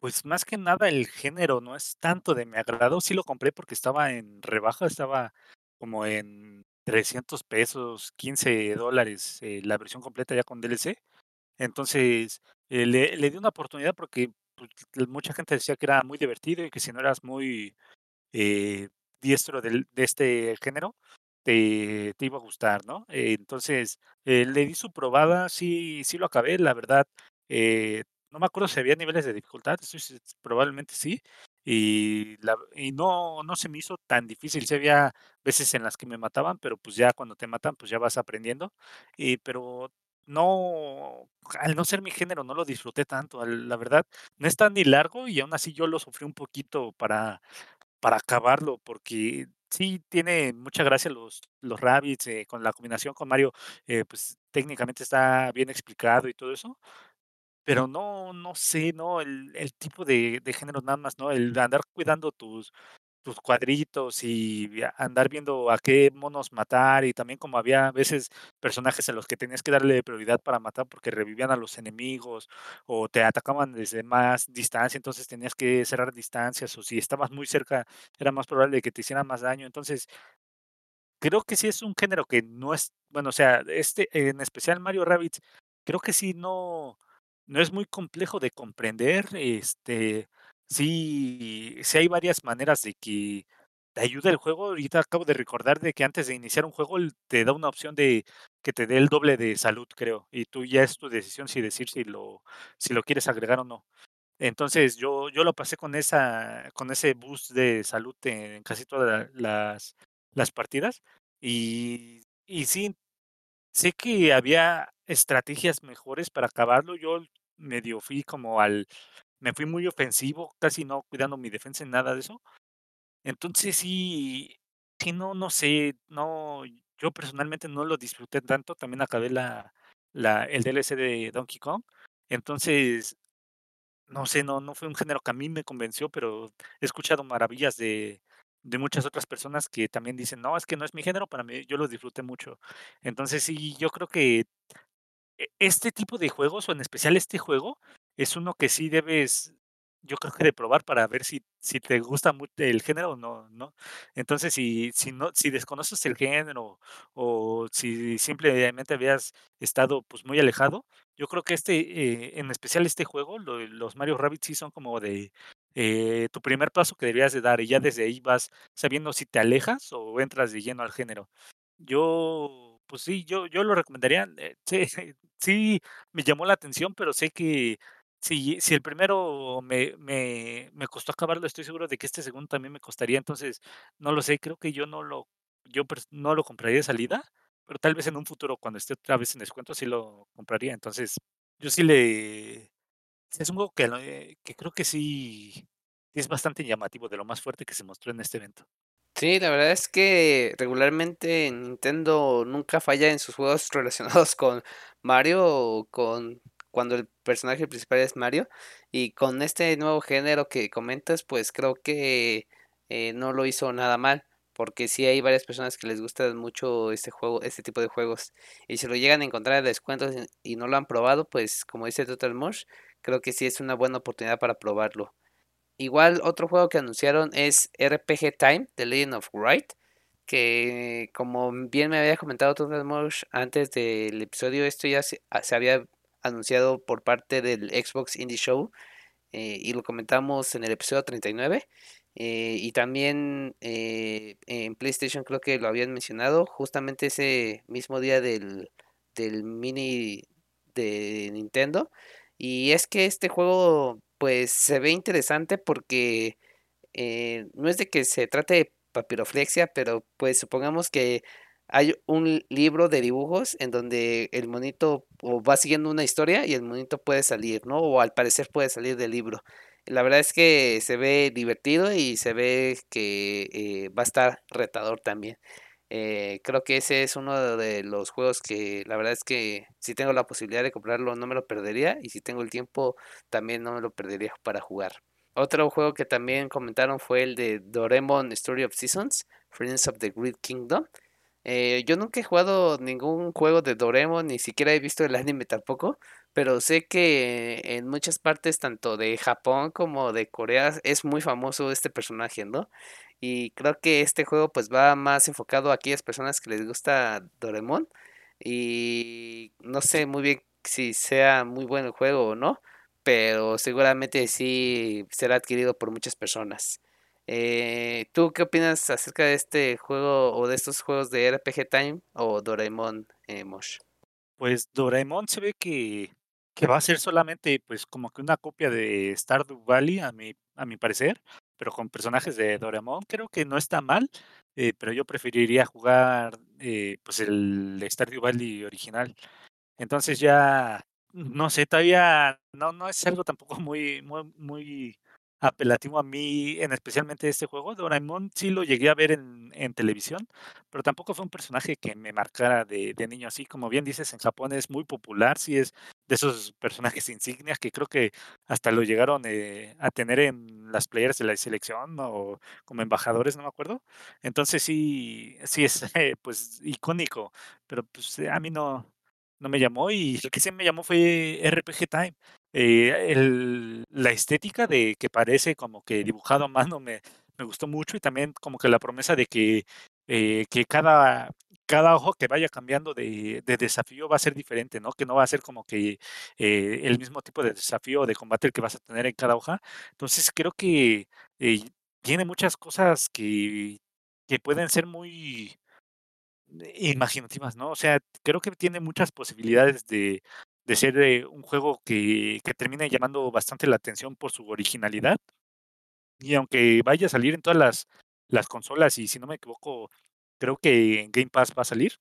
Pues más que nada el género no es tanto de mi agrado. Sí lo compré porque estaba en rebaja, estaba como en 300 pesos, 15 dólares, eh, la versión completa ya con DLC. Entonces, eh, le, le di una oportunidad porque pues, mucha gente decía que era muy divertido y que si no eras muy eh, diestro de este género, te, iba a gustar, ¿no? Eh, entonces, eh, le di su probada, sí, sí lo acabé, la verdad. eh, no me acuerdo si había niveles de dificultad, probablemente sí. Y, no, no se me hizo tan difícil. Sí había veces en las que me mataban, pero pues ya cuando te matan, pues ya vas aprendiendo. Y, pero no, al no ser mi género, no lo disfruté tanto. La verdad, no es tan ni largo y aún así yo lo sufrí un poquito para para acabarlo, porque sí tiene mucha gracia los los rabbits, eh, con la combinación con Mario, eh, pues, técnicamente está bien explicado y todo eso, pero no no sé, ¿no? El el tipo de de género nada más, ¿no? El andar cuidando tus tus cuadritos y andar viendo a qué monos matar, y también como había a veces personajes a los que tenías que darle prioridad para matar porque revivían a los enemigos, o te atacaban desde más distancia, entonces tenías que cerrar distancias, o si estabas muy cerca, era más probable que te hicieran más daño. Entonces, Creo que sí es un género que no es bueno, o sea, este, en especial Mario Rabbids, creo que sí no no es muy complejo de comprender, este, sí sí hay varias maneras de que te ayude el juego. Ahorita acabo de recordar de que antes de iniciar un juego, te da una opción de que te dé el doble de salud, creo, y tú ya es tu decisión si decir si lo si lo quieres agregar o no. Entonces, yo yo lo pasé con esa con ese boost de salud en casi todas la las las partidas, y y sí, sé que había estrategias mejores para acabarlo. Yo medio fui como al me fui muy ofensivo, casi no cuidando mi defensa en nada de eso. Entonces sí sí, no no sé, no, yo personalmente no lo disfruté tanto, también acabé la la el DLC de Donkey Kong. Entonces, no sé, no no fue un género que a mí me convenció, pero he escuchado maravillas de de muchas otras personas que también dicen: "No, es que no es mi género", para mí yo lo disfruté mucho. Entonces sí, yo creo que e este tipo de juegos, o en especial este juego, es uno que sí debes, yo creo que de probar para ver si si te gusta mu el género o no, ¿no? Entonces, si si no si desconoces el género, o si simplemente habías estado, pues, muy alejado, yo creo que este, eh, en especial este juego, los Mario Rabbids sí son como de, eh, tu primer paso que deberías de dar, y ya desde ahí vas sabiendo si te alejas o entras de lleno al género. Yo, pues sí, yo yo lo recomendaría, eh, sí sí me llamó la atención, pero sé que si si el primero me me me costó acabarlo, estoy seguro de que este segundo también me costaría. Entonces, no lo sé, creo que yo no lo yo no lo compraría de salida, pero tal vez en un futuro, cuando esté otra vez en descuento, sí lo compraría. Entonces, yo sí le es un juego que eh, que creo que sí es bastante llamativo, de lo más fuerte que se mostró en este evento. Sí, la verdad es que regularmente Nintendo nunca falla en sus juegos relacionados con Mario o con cuando el personaje principal es Mario. Y con este nuevo género que comentas, pues creo que eh, no lo hizo nada mal. Porque sí hay varias personas que les gusta mucho este juego, este tipo de juegos. Y si lo llegan a encontrar a descuentos y no lo han probado, pues como dice Total Mosh, creo que sí es una buena oportunidad para probarlo. Igual otro juego que anunciaron es RPG Time, The Legend of Wright, que como bien me había comentado Total Mosh antes del episodio, esto ya se, ah, se había anunciado por parte del Xbox Indie Show eh, y lo comentamos en el episodio 39. eh, y también eh, en PlayStation creo que lo habían mencionado justamente ese mismo día del, del mini de Nintendo. Y es que este juego pues se ve interesante porque eh, no es de que se trate de papiroflexia, pero pues supongamos que hay un libro de dibujos en donde el monito o va siguiendo una historia y el monito puede salir, ¿no? O al parecer puede salir del libro. La verdad es que se ve divertido y se ve que eh, va a estar retador también. Eh, creo que ese es uno de los juegos que la verdad es que si tengo la posibilidad de comprarlo no me lo perdería y si tengo el tiempo también no me lo perdería para jugar. Otro juego que también comentaron fue el de Doraemon Story of Seasons, Friends of the Great Kingdom. Eh, yo nunca he jugado ningún juego de Doraemon, ni siquiera he visto el anime tampoco, pero sé que en muchas partes, tanto de Japón como de Corea, es muy famoso este personaje, ¿no? Y creo que este juego pues va más enfocado a aquellas personas que les gusta Doraemon. Y no sé muy bien si sea muy buen el juego o no, pero seguramente sí será adquirido por muchas personas. Eh, ¿tú qué opinas acerca de este juego o de estos juegos de RPG Time o Doraemon eh, Mosh? Pues Doraemon se ve que que va a ser solamente, pues, como que una copia de Stardew Valley, a mi a mi parecer, pero con personajes de Doraemon. Creo que no está mal, eh, pero yo preferiría jugar, eh, pues, el Stardew Valley original. Entonces ya, no sé, todavía no no es algo tampoco muy muy muy apelativo a mí, en especialmente este juego. Doraemon sí lo llegué a ver en en televisión, pero tampoco fue un personaje que me marcara de de niño, así como bien dices, en Japón es muy popular, sí es de esos personajes insignias que creo que hasta lo llegaron, eh, a tener en las playeras de la selección o como embajadores, no me acuerdo. Entonces sí sí es, eh, pues, icónico, pero, pues, a mí no no me llamó, y lo que sí me llamó fue RPG Time. Eh, la estética de que parece como que dibujado a mano me me gustó mucho, y también como que la promesa de que, eh, que cada cada ojo que vaya cambiando de de desafío va a ser diferente, ¿no? Que no va a ser como que, eh, el mismo tipo de desafío de combate que vas a tener en cada hoja. Entonces, creo que, tiene muchas cosas que que pueden ser muy imaginativas, ¿no? O sea, creo que tiene muchas posibilidades de de ser, eh, un juego que que termine llamando bastante la atención por su originalidad. Y aunque vaya a salir en todas las las consolas, y si no me equivoco, creo que en Game Pass va a salir.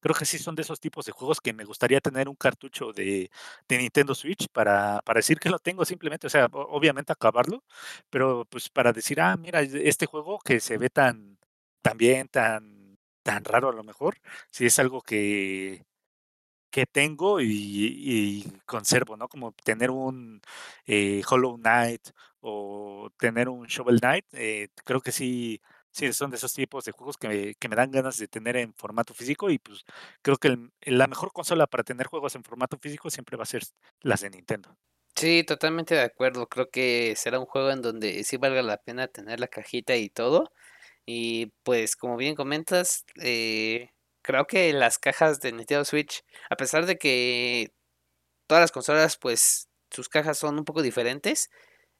creo que sí son de esos tipos de juegos que me gustaría tener un cartucho de, de Nintendo Switch para, para decir que lo tengo simplemente, o sea, obviamente acabarlo, pero pues para decir, ah, mira, este juego que se ve tan, tan bien, tan, tan raro a lo mejor, si es algo que, que tengo y, conservo, ¿no? Como tener un eh, Hollow Knight o tener un Shovel Knight, eh, creo que sí, sí son de esos tipos de juegos que me, que me dan ganas de tener en formato físico y pues creo que el- la mejor consola para tener juegos en formato físico siempre va a ser las de Nintendo. Sí, totalmente de acuerdo. Creo que será un juego en donde sí valga la pena tener la cajita y todo. Y pues como bien comentas, eh, creo que las cajas de Nintendo Switch, a pesar de que todas las consolas pues sus cajas son un poco diferentes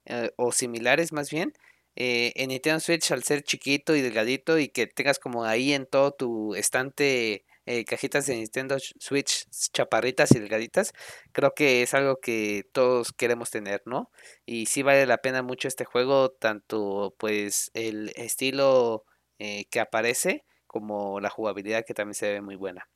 eh, o similares más bien, eh, en Nintendo Switch al ser chiquito y delgadito y que tengas como ahí en todo tu estante eh, cajitas de Nintendo Switch chaparritas y delgaditas, creo que es algo que todos queremos tener, ¿no? Y sí vale la pena mucho este juego, tanto pues el estilo que aparece como la jugabilidad que también se ve muy buena.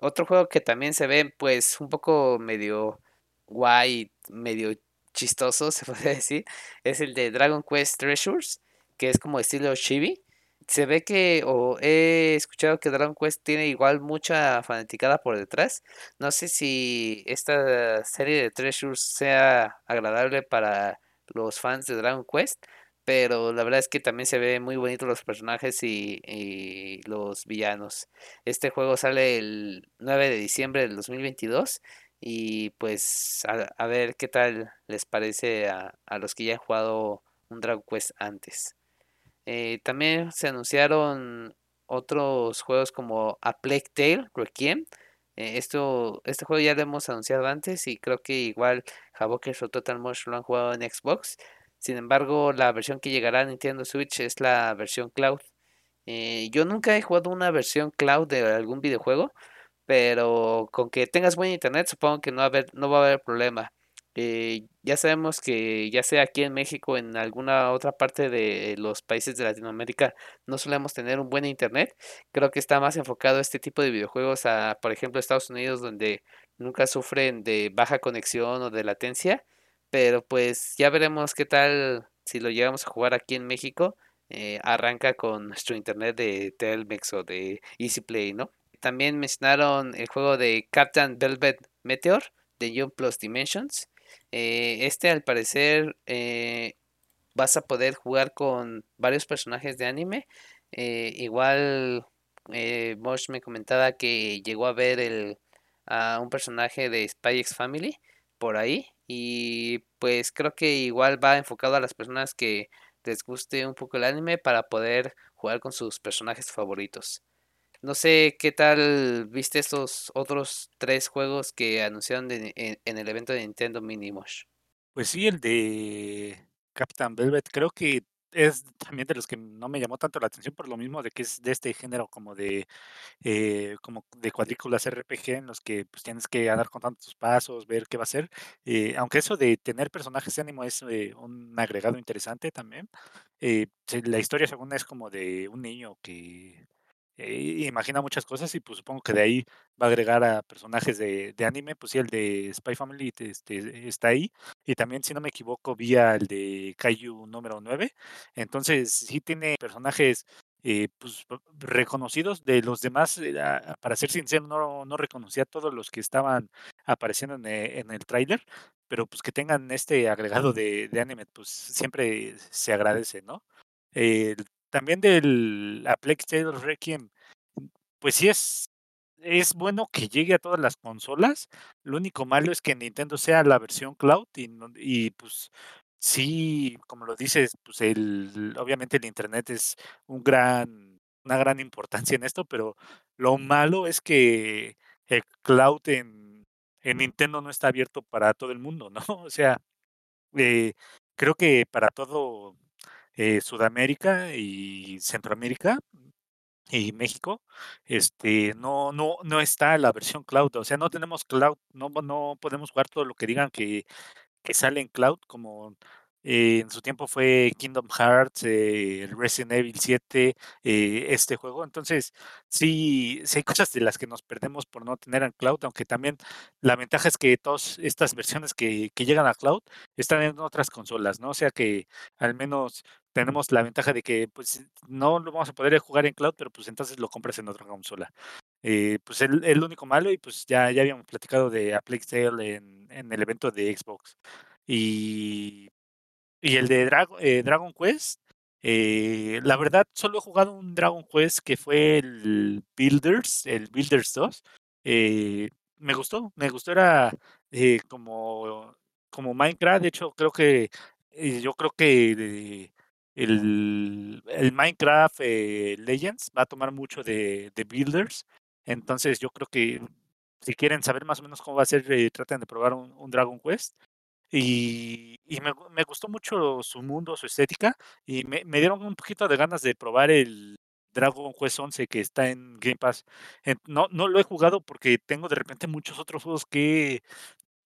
Otro juego que también se ve pues un poco medio guay, medio chistoso, se podría decir, es el de Dragon Quest Treasures, que es como estilo chibi. Se ve que, o he escuchado que Dragon Quest tiene igual mucha fanaticada por detrás. No sé si esta serie de Treasures sea agradable para los fans de Dragon Quest, pero la verdad es que también se ve muy bonito los personajes y, y los villanos. Este juego sale el 9 de diciembre del 2022 y pues a, ver qué tal les parece a, a los que ya han jugado un Dragon Quest antes. Eh, también se anunciaron otros juegos como A Plague Tale Requiem. Eh, esto, este juego ya lo hemos anunciado antes y creo que igual Havokers o Total Mosh lo han jugado en Xbox. Sin embargo, la versión que llegará a Nintendo Switch es la versión cloud. Eh, yo nunca he jugado una versión cloud de algún videojuego, pero con que tengas buen internet supongo que no va a haber, no va a haber problema. Eh, ya sabemos que ya sea aquí en México en alguna otra parte de los países de Latinoamérica no solemos tener un buen internet. Creo que está más enfocado este tipo de videojuegos a, por ejemplo, Estados Unidos donde nunca sufren de baja conexión o de latencia. Pero pues ya veremos qué tal si lo llegamos a jugar aquí en México. eh, arranca con nuestro internet de Telmex o de Easy Play, ¿no? También mencionaron el juego de Captain Velvet Meteor de Jump Plus Dimensions. Eh, este al parecer eh, vas a poder jugar con varios personajes de anime. Igual Mosh me comentaba que llegó a ver el, a un personaje de Spy X Family por ahí. Y pues creo que igual va enfocado a las personas que les guste un poco el anime para poder jugar con sus personajes favoritos. No sé qué tal viste estos otros tres juegos que anunciaron en, en el evento de Nintendo Mini Mosh. Pues sí, el de Captain Velvet creo que es también de los que no me llamó tanto la atención por lo mismo de que es de este género como de eh, como de cuadrículas RPG en los que pues tienes que andar contando tus pasos, ver qué va a hacer. Eh, aunque eso de tener personajes de ánimo es eh, un agregado interesante también. la historia según es como de un niño que eh, imagina muchas cosas y pues supongo que de ahí va a agregar a personajes de, anime, pues sí, el de Spy Family este, está ahí y también si no me equivoco vi al de Kaiju número 9, entonces sí tiene personajes eh, pues, reconocidos de los demás, eh, para ser sincero, no, no reconocía a todos los que estaban apareciendo en, e- en el tráiler, pero pues que tengan este agregado de, de anime, pues siempre se agradece, ¿no? Eh, también del A Plague Tale Requiem, pues sí es, es bueno que llegue a todas las consolas. Lo único malo es que Nintendo sea la versión cloud y, y pues sí, como lo dices, pues el, obviamente el internet es un gran, una gran importancia en esto, pero lo malo es que el cloud en, en Nintendo no está abierto para todo el mundo, ¿no? O sea, eh, creo que para todo eh, Sudamérica y Centroamérica y México, este, no, no, no está la versión cloud, o sea, no tenemos cloud, no, no podemos jugar todo lo que digan que, que sale en cloud, como en su tiempo fue Kingdom Hearts, eh, Resident Evil 7, eh, este juego. Entonces, sí, sí hay cosas de las que nos perdemos por no tener en cloud, aunque también la ventaja es que todas estas versiones que, que llegan a cloud están en otras consolas, ¿no? O sea que al menos tenemos la ventaja de que pues no lo vamos a poder jugar en cloud, pero pues entonces lo compras en otra consola. Eh, pues el, el único malo, y pues ya, ya habíamos platicado de a Plague en, en el evento de Xbox. Y y el de eh, Dragon Quest, eh, la verdad, solo he jugado un Dragon Quest que fue el Builders, el Builders 2. Eh, me gustó, me gustó, era como, como Minecraft. De hecho, creo que yo creo que el, el, Minecraft Legends va a tomar mucho de, de, Builders. Entonces, yo creo que si quieren saber más o menos cómo va a ser, traten de probar un Dragon Quest. Y, y me, me, gustó mucho su mundo, su estética, y me, me, dieron un poquito de ganas de probar el Dragon Quest 11 que está en Game Pass. No, no lo he jugado porque tengo de repente muchos otros juegos que,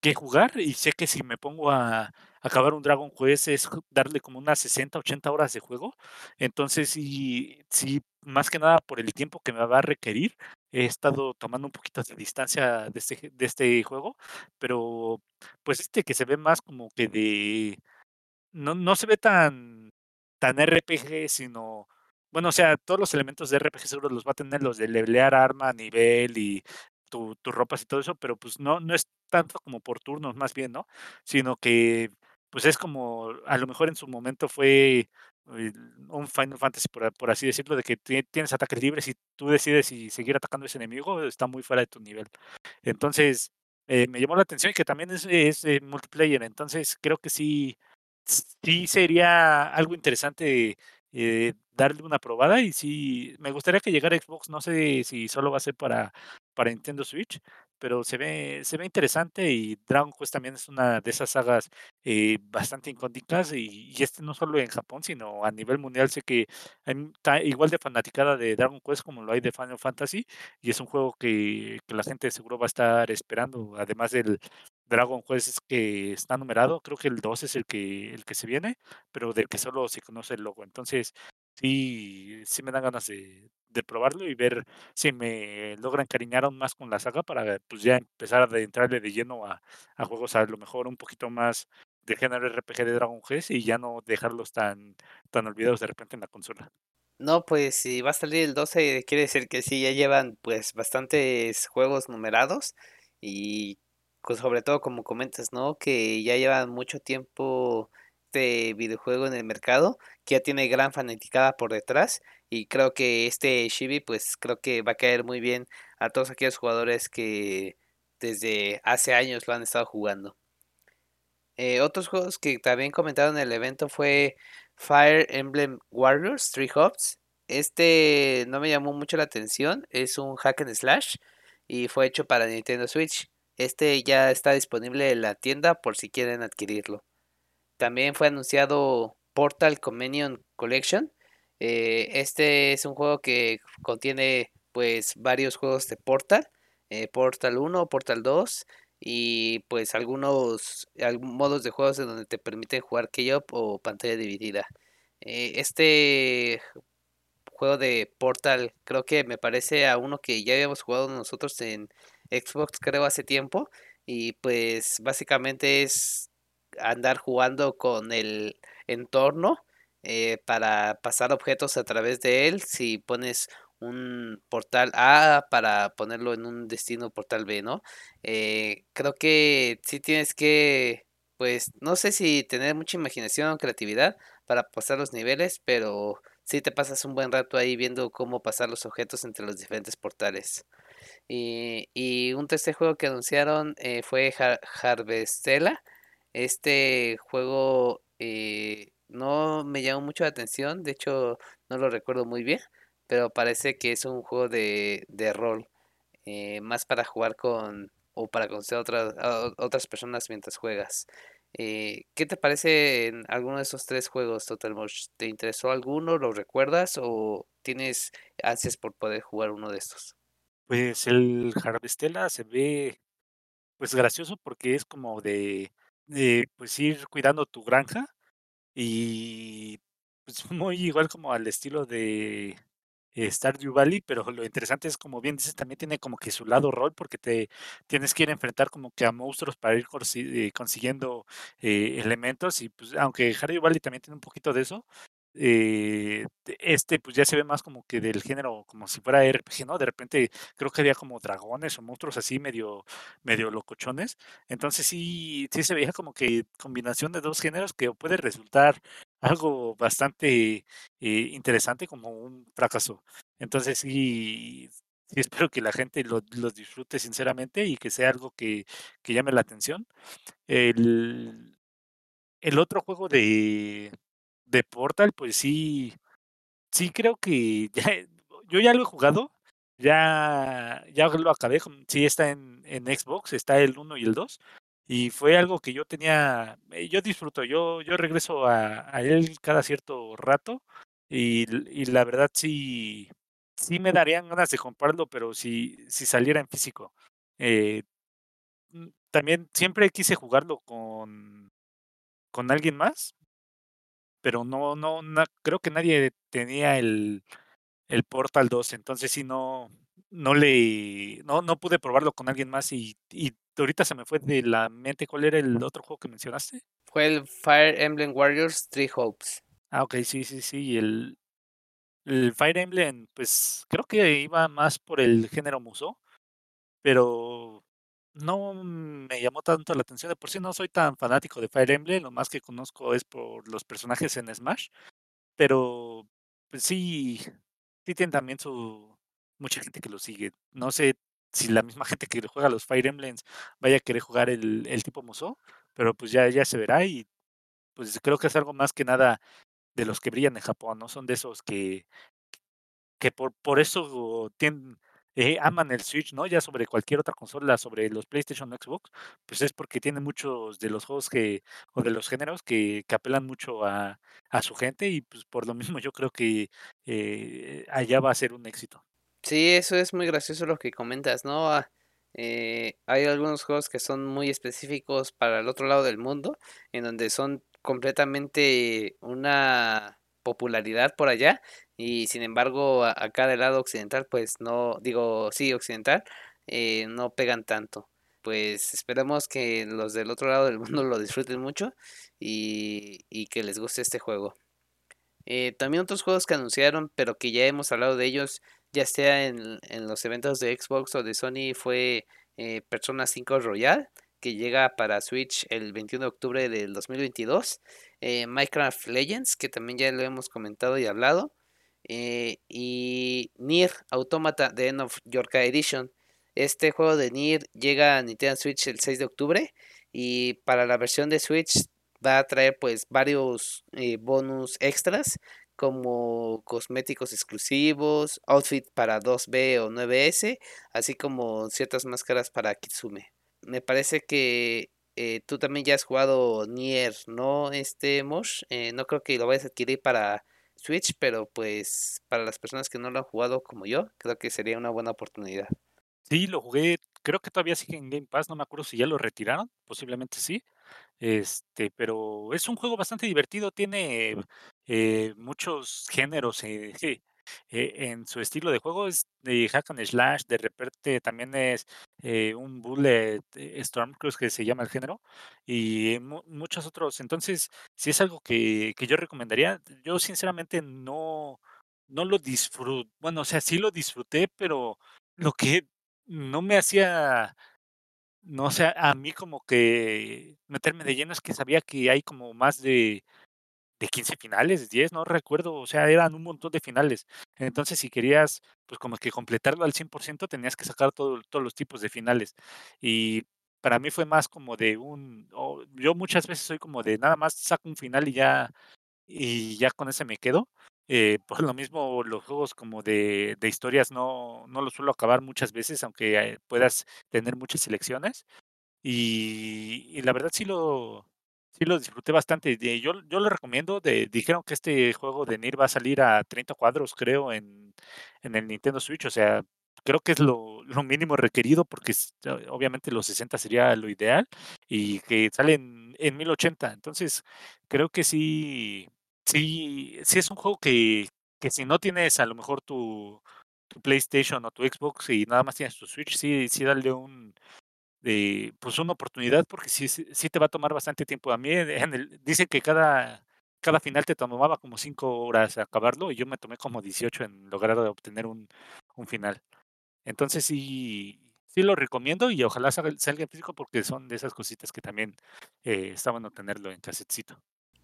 que jugar y sé que si me pongo a, acabar un Dragon Quest es darle como unas 60, 80 horas de juego. Entonces, sí, sí, más que nada por el tiempo que me va a requerir, he estado tomando un poquito de distancia de este, de este juego, pero pues este que se ve más como que de... No, no se ve tan, tan RPG, sino... Bueno, o sea, todos los elementos de RPG seguro los va a tener los de levelear arma, nivel y tu, tus ropas y todo eso, pero pues no, no es tanto como por turnos más bien, ¿no? Sino que pues es como, a lo mejor en su momento fue un Final Fantasy, por, por, así decirlo, de que tienes ataques libres y tú decides si seguir atacando a ese enemigo, está muy fuera de tu nivel. Entonces, eh, me llamó la atención que también es, es multiplayer, entonces creo que sí, sí sería algo interesante eh, darle una probada y sí, me gustaría que llegara Xbox, no sé si solo va a ser para, para Nintendo Switch, pero se ve, se ve interesante y Dragon Quest también es una de esas sagas eh, bastante icónicas y, este no solo en Japón, sino a nivel mundial. Sé que hay igual de fanaticada de Dragon Quest como lo hay de Final Fantasy y es un juego que, que la gente seguro va a estar esperando, además del Dragon Quest que está numerado, creo que el 2 es el que, el que se viene, pero del que solo se conoce el logo, entonces sí, sí me dan ganas de, de probarlo y ver si me logra encariñar aún más con la saga para pues ya empezar a entrarle de lleno a, a juegos a lo mejor un poquito más de género RPG de Dragon Quest y ya no dejarlos tan, tan olvidados de repente en la consola. No, pues si va a salir el 12 quiere decir que sí, ya llevan pues bastantes juegos numerados y pues, sobre todo como comentas, ¿no? Que ya llevan mucho tiempo este videojuego en el mercado, que ya tiene gran fanaticada por detrás y creo que este Shibi pues creo que va a caer muy bien a todos aquellos jugadores que desde hace años lo han estado jugando. Eh, otros juegos que también comentaron en el evento fue Fire Emblem Warriors Three Hubs. Este no me llamó mucho la atención, es un hack and slash y fue hecho para Nintendo Switch. Este ya está disponible en la tienda por si quieren adquirirlo. También fue anunciado Portal Communion Collection. Eh, este es un juego que contiene pues varios juegos de Portal. Eh, Portal 1, Portal 2 y pues algunos, modos de juegos en donde te permiten jugar key o pantalla dividida. Eh, este juego de Portal creo que me parece a uno que ya habíamos jugado nosotros en Xbox creo hace tiempo y pues básicamente es andar jugando con el entorno eh, para pasar objetos a través de él. Si pones un portal A para ponerlo en un destino portal B, ¿no? Eh, creo que si tienes que, pues, no sé si tener mucha imaginación o creatividad para pasar los niveles, pero si te pasas un buen rato ahí viendo cómo pasar los objetos entre los diferentes portales. Y, un tercer juego que anunciaron eh, fue Harvestella este juego eh, no me llamó mucho la atención, de hecho no lo recuerdo muy bien, pero parece que es un juego de, de rol, eh, más para jugar con o para conocer a otras, otras personas mientras juegas. Eh, ¿Qué te parece en alguno de esos tres juegos, Total ¿Te interesó alguno? ¿Lo recuerdas o tienes ansias por poder jugar uno de estos? Pues el Harvestella se ve pues gracioso porque es como de eh, pues ir cuidando tu granja y pues muy igual como al estilo de Stardew Valley, pero lo interesante es, como bien dices, también tiene como que su lado rol, porque te tienes que ir a enfrentar como que a monstruos para ir eh, consiguiendo eh, elementos, y pues aunque Stardew Valley también tiene un poquito de eso, eh, te- este pues ya se ve más como que del género, como si fuera RPG, ¿no? De repente creo que había como dragones o monstruos así medio, medio locochones, entonces sí, sí se veía como que combinación de dos géneros que puede resultar algo bastante eh, interesante como un fracaso. Entonces sí, sí espero que la gente lo, lo disfrute sinceramente y que sea algo que, que llame la atención. El, el otro juego de, de Portal, pues sí, sí creo que ya, yo ya lo he jugado, ya, ya lo acabé, sí está en, en Xbox, está el uno y el 2 y fue algo que yo tenía, eh, yo disfruto, yo, yo regreso a, él cada cierto rato y, y la verdad sí, sí me darían ganas de comprarlo, pero si, si saliera en físico. Eh, mm, también siempre quise jugarlo con, con alguien más, pero no, no, na- creo que nadie tenía el, el Portal 2, entonces sí no, no le, no, no pude probarlo con alguien más y, y ahorita se me fue de la mente cuál era el otro juego que mencionaste. Fue el Fire Emblem Warriors Three Hopes. Ah, ok, sí, sí, sí, y el, el Fire Emblem, pues creo que iba más por el género Musou, pero no me llamó tanto la atención. De por sí no soy tan fanático de Fire Emblem, lo más que conozco es por los personajes en Smash, pero pues sí, sí tiene también su mucha gente que lo sigue. No sé si la misma gente que juega los Fire Emblems vaya a querer jugar el, el tipo Musou, pero pues ya, ya se verá y pues creo que es algo más que nada de los que brillan en Japón, ¿no? Son de esos que, que por, por eso tienen, eh, aman el Switch, ¿no? Ya sobre cualquier otra consola, sobre los PlayStation o Xbox, pues es porque tiene muchos de los juegos que, o de los géneros que, que apelan mucho a, a su gente y pues por lo mismo yo creo que eh, allá va a ser un éxito. Sí, eso es muy gracioso lo que comentas, ¿no? Ah, eh, hay algunos juegos que son muy específicos para el otro lado del mundo, en donde son completamente una popularidad por allá, y sin embargo acá del lado occidental, pues no, digo, sí, occidental, eh, no pegan tanto. Pues esperemos que los del otro lado del mundo lo disfruten mucho y, y que les guste este juego. Eh, también otros juegos que anunciaron, pero que ya hemos hablado de ellos, ya sea en, en los eventos de Xbox o de Sony, fue eh, Persona 5 Royal, que llega para Switch el 21 de octubre del 2022. eh, Minecraft Legends, que también ya lo hemos comentado y hablado. Eh, y Nier Automata The End of Yorka Edition. Este juego de Nier llega a Nintendo Switch el 6 de octubre. Y para la versión de Switch va a traer pues varios eh, bonus extras como cosméticos exclusivos, outfit para 2B o 9S, así como ciertas máscaras para Kitsume. Me parece que eh, tú también ya has jugado Nier, ¿no? Este Mosh, Eh, no creo que lo vayas a adquirir para Switch, pero pues para las personas que no lo han jugado como yo, creo que sería una buena oportunidad. Sí, lo jugué, creo que todavía sigue en Game Pass, no me acuerdo si ya lo retiraron, posiblemente sí. Este, pero es un juego bastante divertido, tiene eh, muchos géneros eh, eh, en su estilo de juego, es de hack and slash, de repente también es eh, un bullet eh, storm, que se llama el género, y mu- muchos otros. Entonces, si es algo que, que yo recomendaría, yo sinceramente no, no lo disfruto, bueno, o sea, sí lo disfruté, pero lo que no me hacía no sé, a mí como que meterme de lleno es que sabía que hay como más de, de 15 finales, 10, no recuerdo, o sea, eran un montón de finales. Entonces, si querías, pues como que completarlo al 100%, tenías que sacar todo, todos los tipos de finales. Y para mí fue más como de un, o yo muchas veces soy como de nada más saco un final y ya, y ya con ese me quedo. Eh, por lo mismo, los juegos como de, de historias no, no los suelo acabar muchas veces, aunque eh, puedas tener muchas selecciones. Y, y la verdad sí lo, sí lo disfruté bastante. Yo, yo lo recomiendo. Dijeron que este juego de Nier va a salir a 30 cuadros, creo, en, en el Nintendo Switch. O sea, creo que es lo, lo mínimo requerido porque obviamente los 60 sería lo ideal y que sale en, en 1080. Entonces, creo que sí, sí, sí es un juego que, que si no tienes a lo mejor tu, tu PlayStation o tu Xbox y nada más tienes tu Switch, sí, sí dale un, de, pues una oportunidad porque sí, sí, te va a tomar bastante tiempo. A mí dicen que cada, cada final te tomaba como 5 horas acabarlo y yo me tomé como 18 en lograr obtener un, un final. Entonces sí, sí lo recomiendo y ojalá salga, en físico porque son de esas cositas que también eh, está bueno tenerlo en casetcito.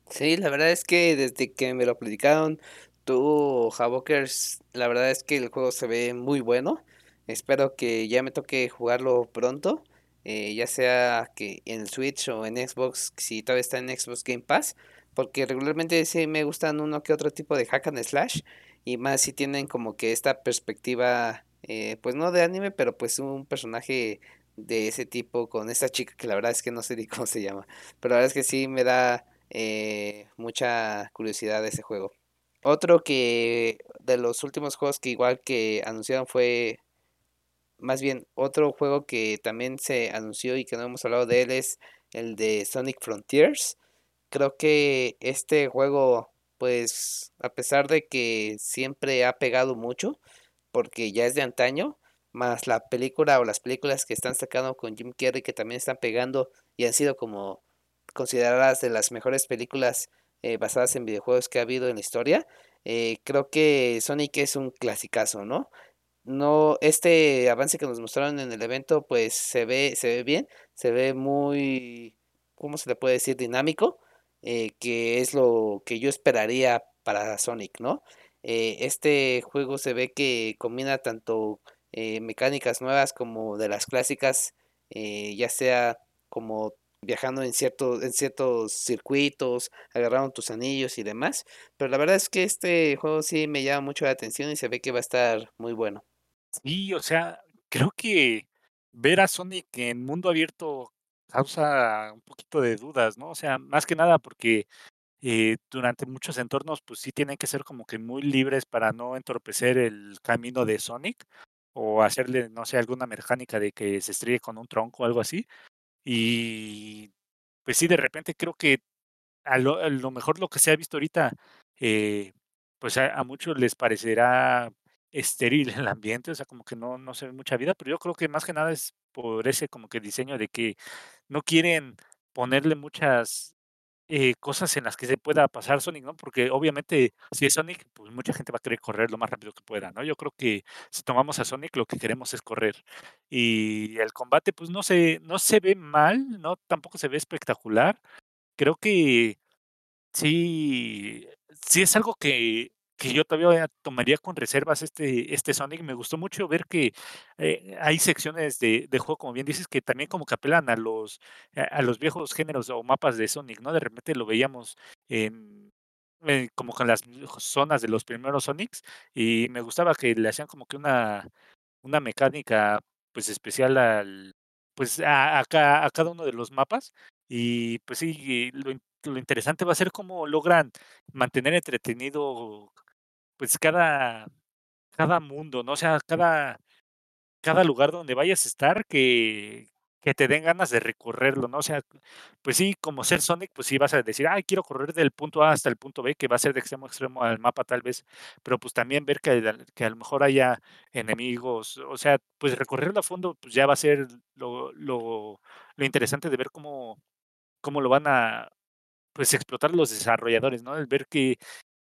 Sí, la verdad es que desde que me lo platicaron tú, Havokers, la verdad es que el juego se ve muy bueno. Espero que ya me toque jugarlo pronto, eh, ya sea que en el Switch o en Xbox, si todavía está en Xbox Game Pass, porque regularmente sí me gustan uno que otro tipo de hack and slash y más si tienen como que esta perspectiva, eh, pues no de anime, pero pues un personaje de ese tipo con esta chica que la verdad es que no sé ni cómo se llama, pero la verdad es que sí me da eh, mucha curiosidad de ese juego. Otro que de los últimos juegos que igual que anunciaron fue, más bien otro juego que también se anunció y que no hemos hablado de él es el de Sonic Frontiers. Creo que este juego, pues a pesar de que siempre ha pegado mucho, porque ya es de antaño, más la película o las películas que están sacando con Jim Carrey que también están pegando y han sido como consideradas de las mejores películas eh, basadas en videojuegos que ha habido en la historia. Eh, creo que Sonic es un clasicazo, ¿no? No, este avance que nos mostraron en el evento, pues se ve, se ve bien, se ve muy, ¿cómo se le puede decir? Dinámico, eh, que es lo que yo esperaría para Sonic, ¿no? Eh, este juego se ve que combina tanto eh, mecánicas nuevas como de las clásicas, ya sea como viajando en ciertos, en ciertos circuitos, agarrando tus anillos y demás. Pero la verdad es que este juego sí me llama mucho la atención y se ve que va a estar muy bueno. Sí, o sea, creo que ver a Sonic en mundo abierto causa un poquito de dudas, ¿no? O sea, más que nada porque eh, durante muchos entornos, pues sí tienen que ser como que muy libres para no entorpecer el camino de Sonic o hacerle, no sé, alguna mecánica de que se estrelle con un tronco o algo así. Y pues sí, de repente creo que a lo, a lo mejor lo que se ha visto ahorita, eh, pues a, a muchos les parecerá estéril el ambiente, o sea, como que no, no se ve mucha vida, pero yo creo que más que nada es por ese como que diseño de que no quieren ponerle muchas eh, cosas en las que se pueda pasar Sonic, ¿no? Porque obviamente si es Sonic, pues mucha gente va a querer correr lo más rápido que pueda, ¿no? Yo creo que si tomamos a Sonic, lo que queremos es correr. Y el combate, pues no se, no se ve mal, ¿no? Tampoco se ve espectacular. Creo que Sí, sí es algo que que yo todavía tomaría con reservas este este Sonic. Me gustó mucho ver que, eh, hay secciones de juego, como bien dices, que también como que apelan a los a los viejos géneros o mapas de Sonic, ¿no? De repente lo veíamos en eh, como con las zonas de los primeros Sonics, y me gustaba que le hacían como que una una mecánica, pues, especial al pues, a a a cada uno de los mapas. Y, pues sí, lo interesante va a ser cómo logran mantener entretenido, pues, cada cada mundo, ¿no? O sea, cada cada lugar donde vayas a estar que que te den ganas de recorrerlo, ¿no? O sea, pues sí, como ser Sonic, pues sí vas a decir: "Ay, quiero correr del punto A hasta el punto B", que va a ser de extremo a extremo al mapa tal vez, pero, pues, también ver que que a lo mejor haya enemigos, o sea, pues, recorrerlo a fondo, pues, ya va a ser lo lo lo interesante de ver cómo cómo lo van a, pues, explotar los desarrolladores, ¿no? El ver qué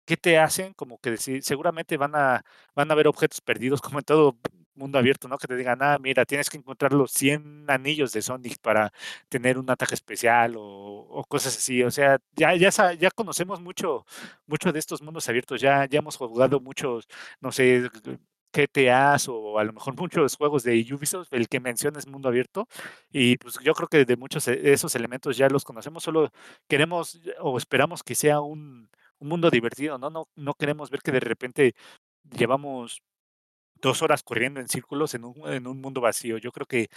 qué te hacen, como que decir seguramente van a van a haber objetos perdidos, como en todo mundo abierto, ¿no? Que te digan: "Ah, mira, tienes que encontrar los 100 anillos de Sonic para tener un ataque especial", o o cosas así. O sea, ya ya ya conocemos mucho mucho de estos mundos abiertos, ya ya hemos jugado muchos, no sé, GTAs o a lo mejor muchos juegos de Ubisoft, el que mencionas mundo abierto, y pues yo creo que de muchos de esos elementos ya los conocemos, solo queremos o esperamos que sea un un mundo divertido, ¿no? No no queremos ver que de repente llevamos 2 horas corriendo en círculos en un en un mundo vacío. Yo creo que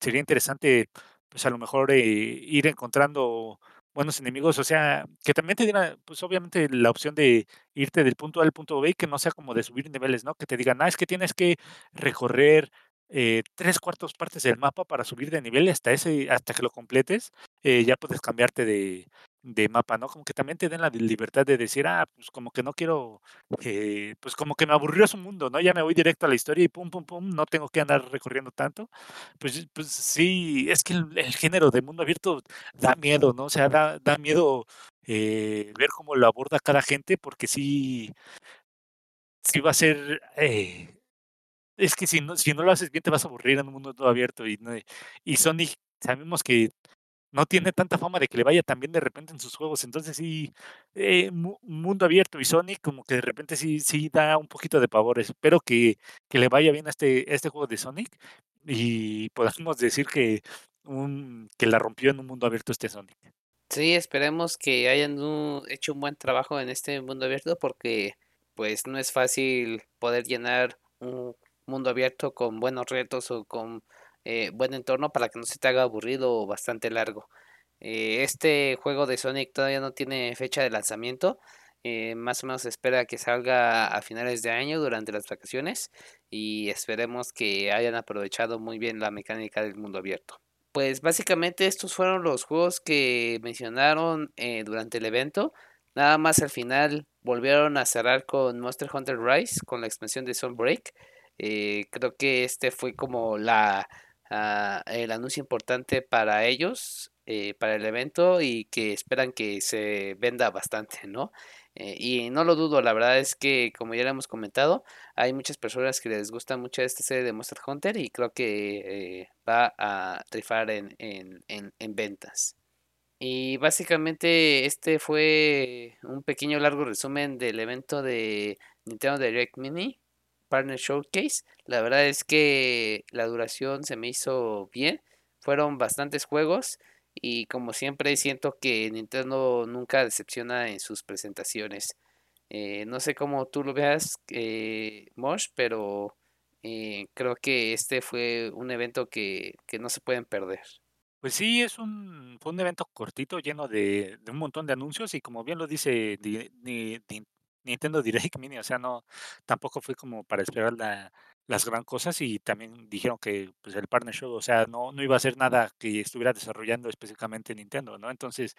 sería interesante, pues, a lo mejor, eh, ir encontrando buenos enemigos, o sea, que también te diera, pues obviamente la opción de irte del punto A al punto B y que no sea como de subir niveles, ¿no? Que te digan, ah, es que tienes que recorrer eh, tres cuartos partes del mapa para subir de nivel hasta ese, hasta que lo completes, eh, ya puedes cambiarte de, de mapa, ¿no? Como que también te den la libertad de decir, ah, pues como que no quiero, eh, pues como que me aburrió su mundo, ¿no? Ya me voy directo a la historia y pum, pum, pum, no tengo que andar recorriendo tanto. Pues, pues sí, es que el, el género de mundo abierto da miedo, ¿no? O sea, da, da miedo eh, ver cómo lo aborda cada gente, porque sí, sí va a ser... Eh, es que si no, si no lo haces bien te vas a aburrir en un mundo todo abierto y, y Sonic sabemos que no tiene tanta fama de que le vaya tan bien de repente en sus juegos. Entonces sí, eh, mundo abierto y Sonic como que de repente sí, sí da un poquito de pavor. Espero que, que le vaya bien a este, este juego de Sonic y podamos decir que, un, que la rompió en un mundo abierto este Sonic. Sí, esperemos que hayan hecho un buen trabajo en este mundo abierto porque pues no es fácil poder llenar un mundo abierto con buenos retos o con eh, buen entorno para que no se te haga aburrido o bastante largo. Eh, este juego de Sonic todavía no tiene fecha de lanzamiento. Eh, más o menos espera que salga a finales de año durante las vacaciones y esperemos que hayan aprovechado muy bien la mecánica del mundo abierto. Pues básicamente estos fueron los juegos que mencionaron durante el evento. Nada más al final volvieron a cerrar con Monster Hunter Rise, con la expansión de Sunbreak. creo que este fue como la, Ah, el anuncio importante para ellos, eh, para el evento y que esperan que se venda bastante, ¿no? Eh, y no lo dudo, la verdad es que como ya le hemos comentado, hay muchas personas que les gusta mucho esta serie de Monster Hunter y creo que eh, va a trifar en, en, en ventas. Y básicamente este fue un pequeño largo resumen del evento de Nintendo Direct Mini. Partner Showcase. La verdad es que la duración se me hizo bien. Fueron bastantes juegos y como siempre siento que Nintendo nunca decepciona en sus presentaciones. Eh, no sé cómo tú lo veas, eh, Mosh, pero eh, creo que este fue un evento que, no se pueden perder. Pues sí, es un, fue un evento cortito, lleno de, un montón de anuncios y como bien lo dice Nintendo Direct Mini, o sea, no, tampoco fue como para esperar la, las gran cosas y también dijeron que pues el partner show, o sea, no, no iba a ser nada que estuviera desarrollando específicamente Nintendo, ¿no? Entonces,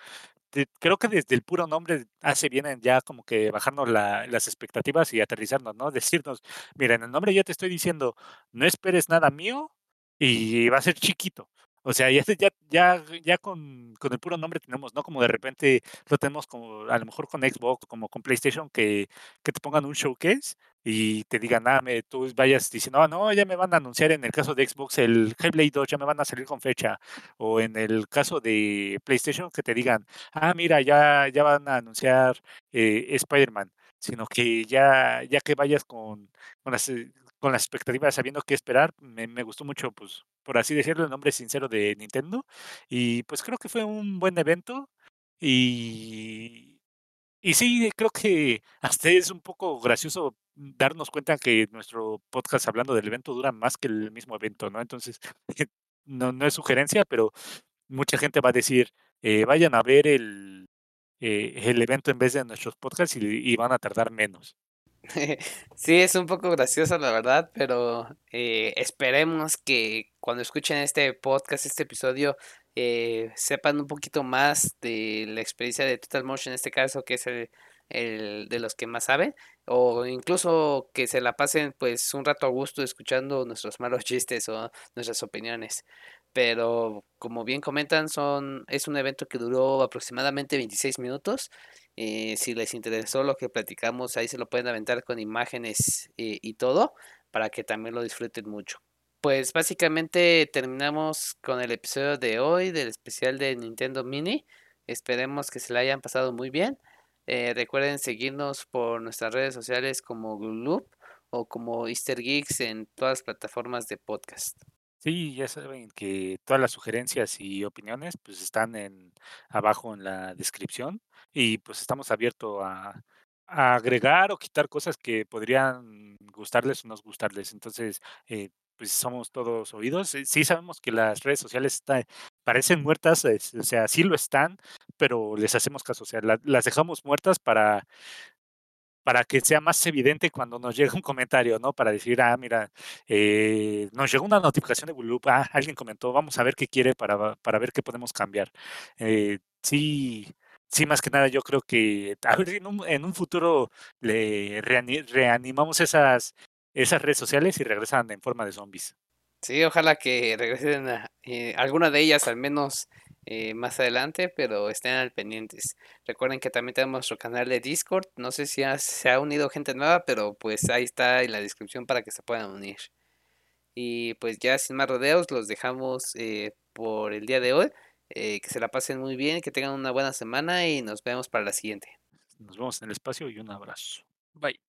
creo que desde el puro nombre hace bien ya como que bajarnos la, las expectativas y aterrizarnos, ¿no? Decirnos, mira, en el nombre ya te estoy diciendo, no esperes nada mío y va a ser chiquito. O sea, ya, ya, ya, con, el puro nombre tenemos, ¿no? Como de repente lo tenemos como, a lo mejor con Xbox, como con PlayStation, que, que te pongan un showcase y te digan, ah, me, tú vayas diciendo, ah, no, ya me van a anunciar en el caso de Xbox el Hellblade 2, ya me van a salir con fecha. O en el caso de PlayStation, que te digan, ah, mira, ya, ya van a anunciar eh, Spider-Man. Sino que ya, ya que vayas con, con las con las expectativas, sabiendo qué esperar. Me, gustó mucho, pues, por así decirlo, el nombre sincero de Nintendo. Y pues creo que fue un buen evento. Y, y sí, creo que hasta es un poco gracioso darnos cuenta que nuestro podcast hablando del evento dura más que el mismo evento, ¿no? Entonces, no, no es sugerencia, pero mucha gente va a decir, eh, vayan a ver el, eh, el evento en vez de nuestros podcasts y van a tardar menos. Sí, es un poco gracioso, la verdad, pero eh, esperemos que cuando escuchen este podcast, este episodio, eh, sepan un poquito más de la experiencia de Total Motion, en este caso, que es el, el de los que más saben, o incluso que se la pasen pues un rato a gusto escuchando nuestros malos chistes o nuestras opiniones. Pero como bien comentan, es un evento que duró aproximadamente 26 minutos eh, si les interesó lo que platicamos, ahí se lo pueden aventar con imágenes eh, y todo para que también lo disfruten mucho. Pues básicamente terminamos con el episodio de hoy del especial de Nintendo Mini. Esperemos que se la hayan pasado muy bien. Eh, recuerden seguirnos por nuestras redes sociales como Loop o como Easter Geeks en todas las plataformas de podcast. Sí, ya saben que todas las sugerencias y opiniones pues están en abajo en la descripción y pues estamos abiertos a, agregar o quitar cosas que podrían gustarles o no gustarles. Entonces, eh, pues somos todos oídos. Eh, Sí sabemos que las redes sociales parecen muertas, o sea, sí lo están, pero les hacemos caso, o sea, la- las dejamos muertas para, para que sea más evidente cuando nos llega un comentario, ¿no? Para decir, ah, mira, eh, nos llegó una notificación de Blue, ah, alguien comentó, vamos a ver qué quiere para, para ver qué podemos cambiar. Eh, sí, sí, más que nada, yo creo que a ver, en un, en un futuro le reani- reanimamos esas, esas redes sociales y regresan en forma de zombies. Sí, ojalá que regresen a, eh, alguna de ellas al menos eh, más adelante, pero estén al pendientes. Recuerden que también tenemos nuestro canal de Discord. No sé si se ha unido gente nueva, pero pues ahí está en la descripción para que se puedan unir. Y pues ya sin más rodeos, los dejamos eh, por el día de hoy. Eh, que se la pasen muy bien, que tengan una buena semana y nos vemos para la siguiente. Nos vemos en el espacio y un abrazo. Bye.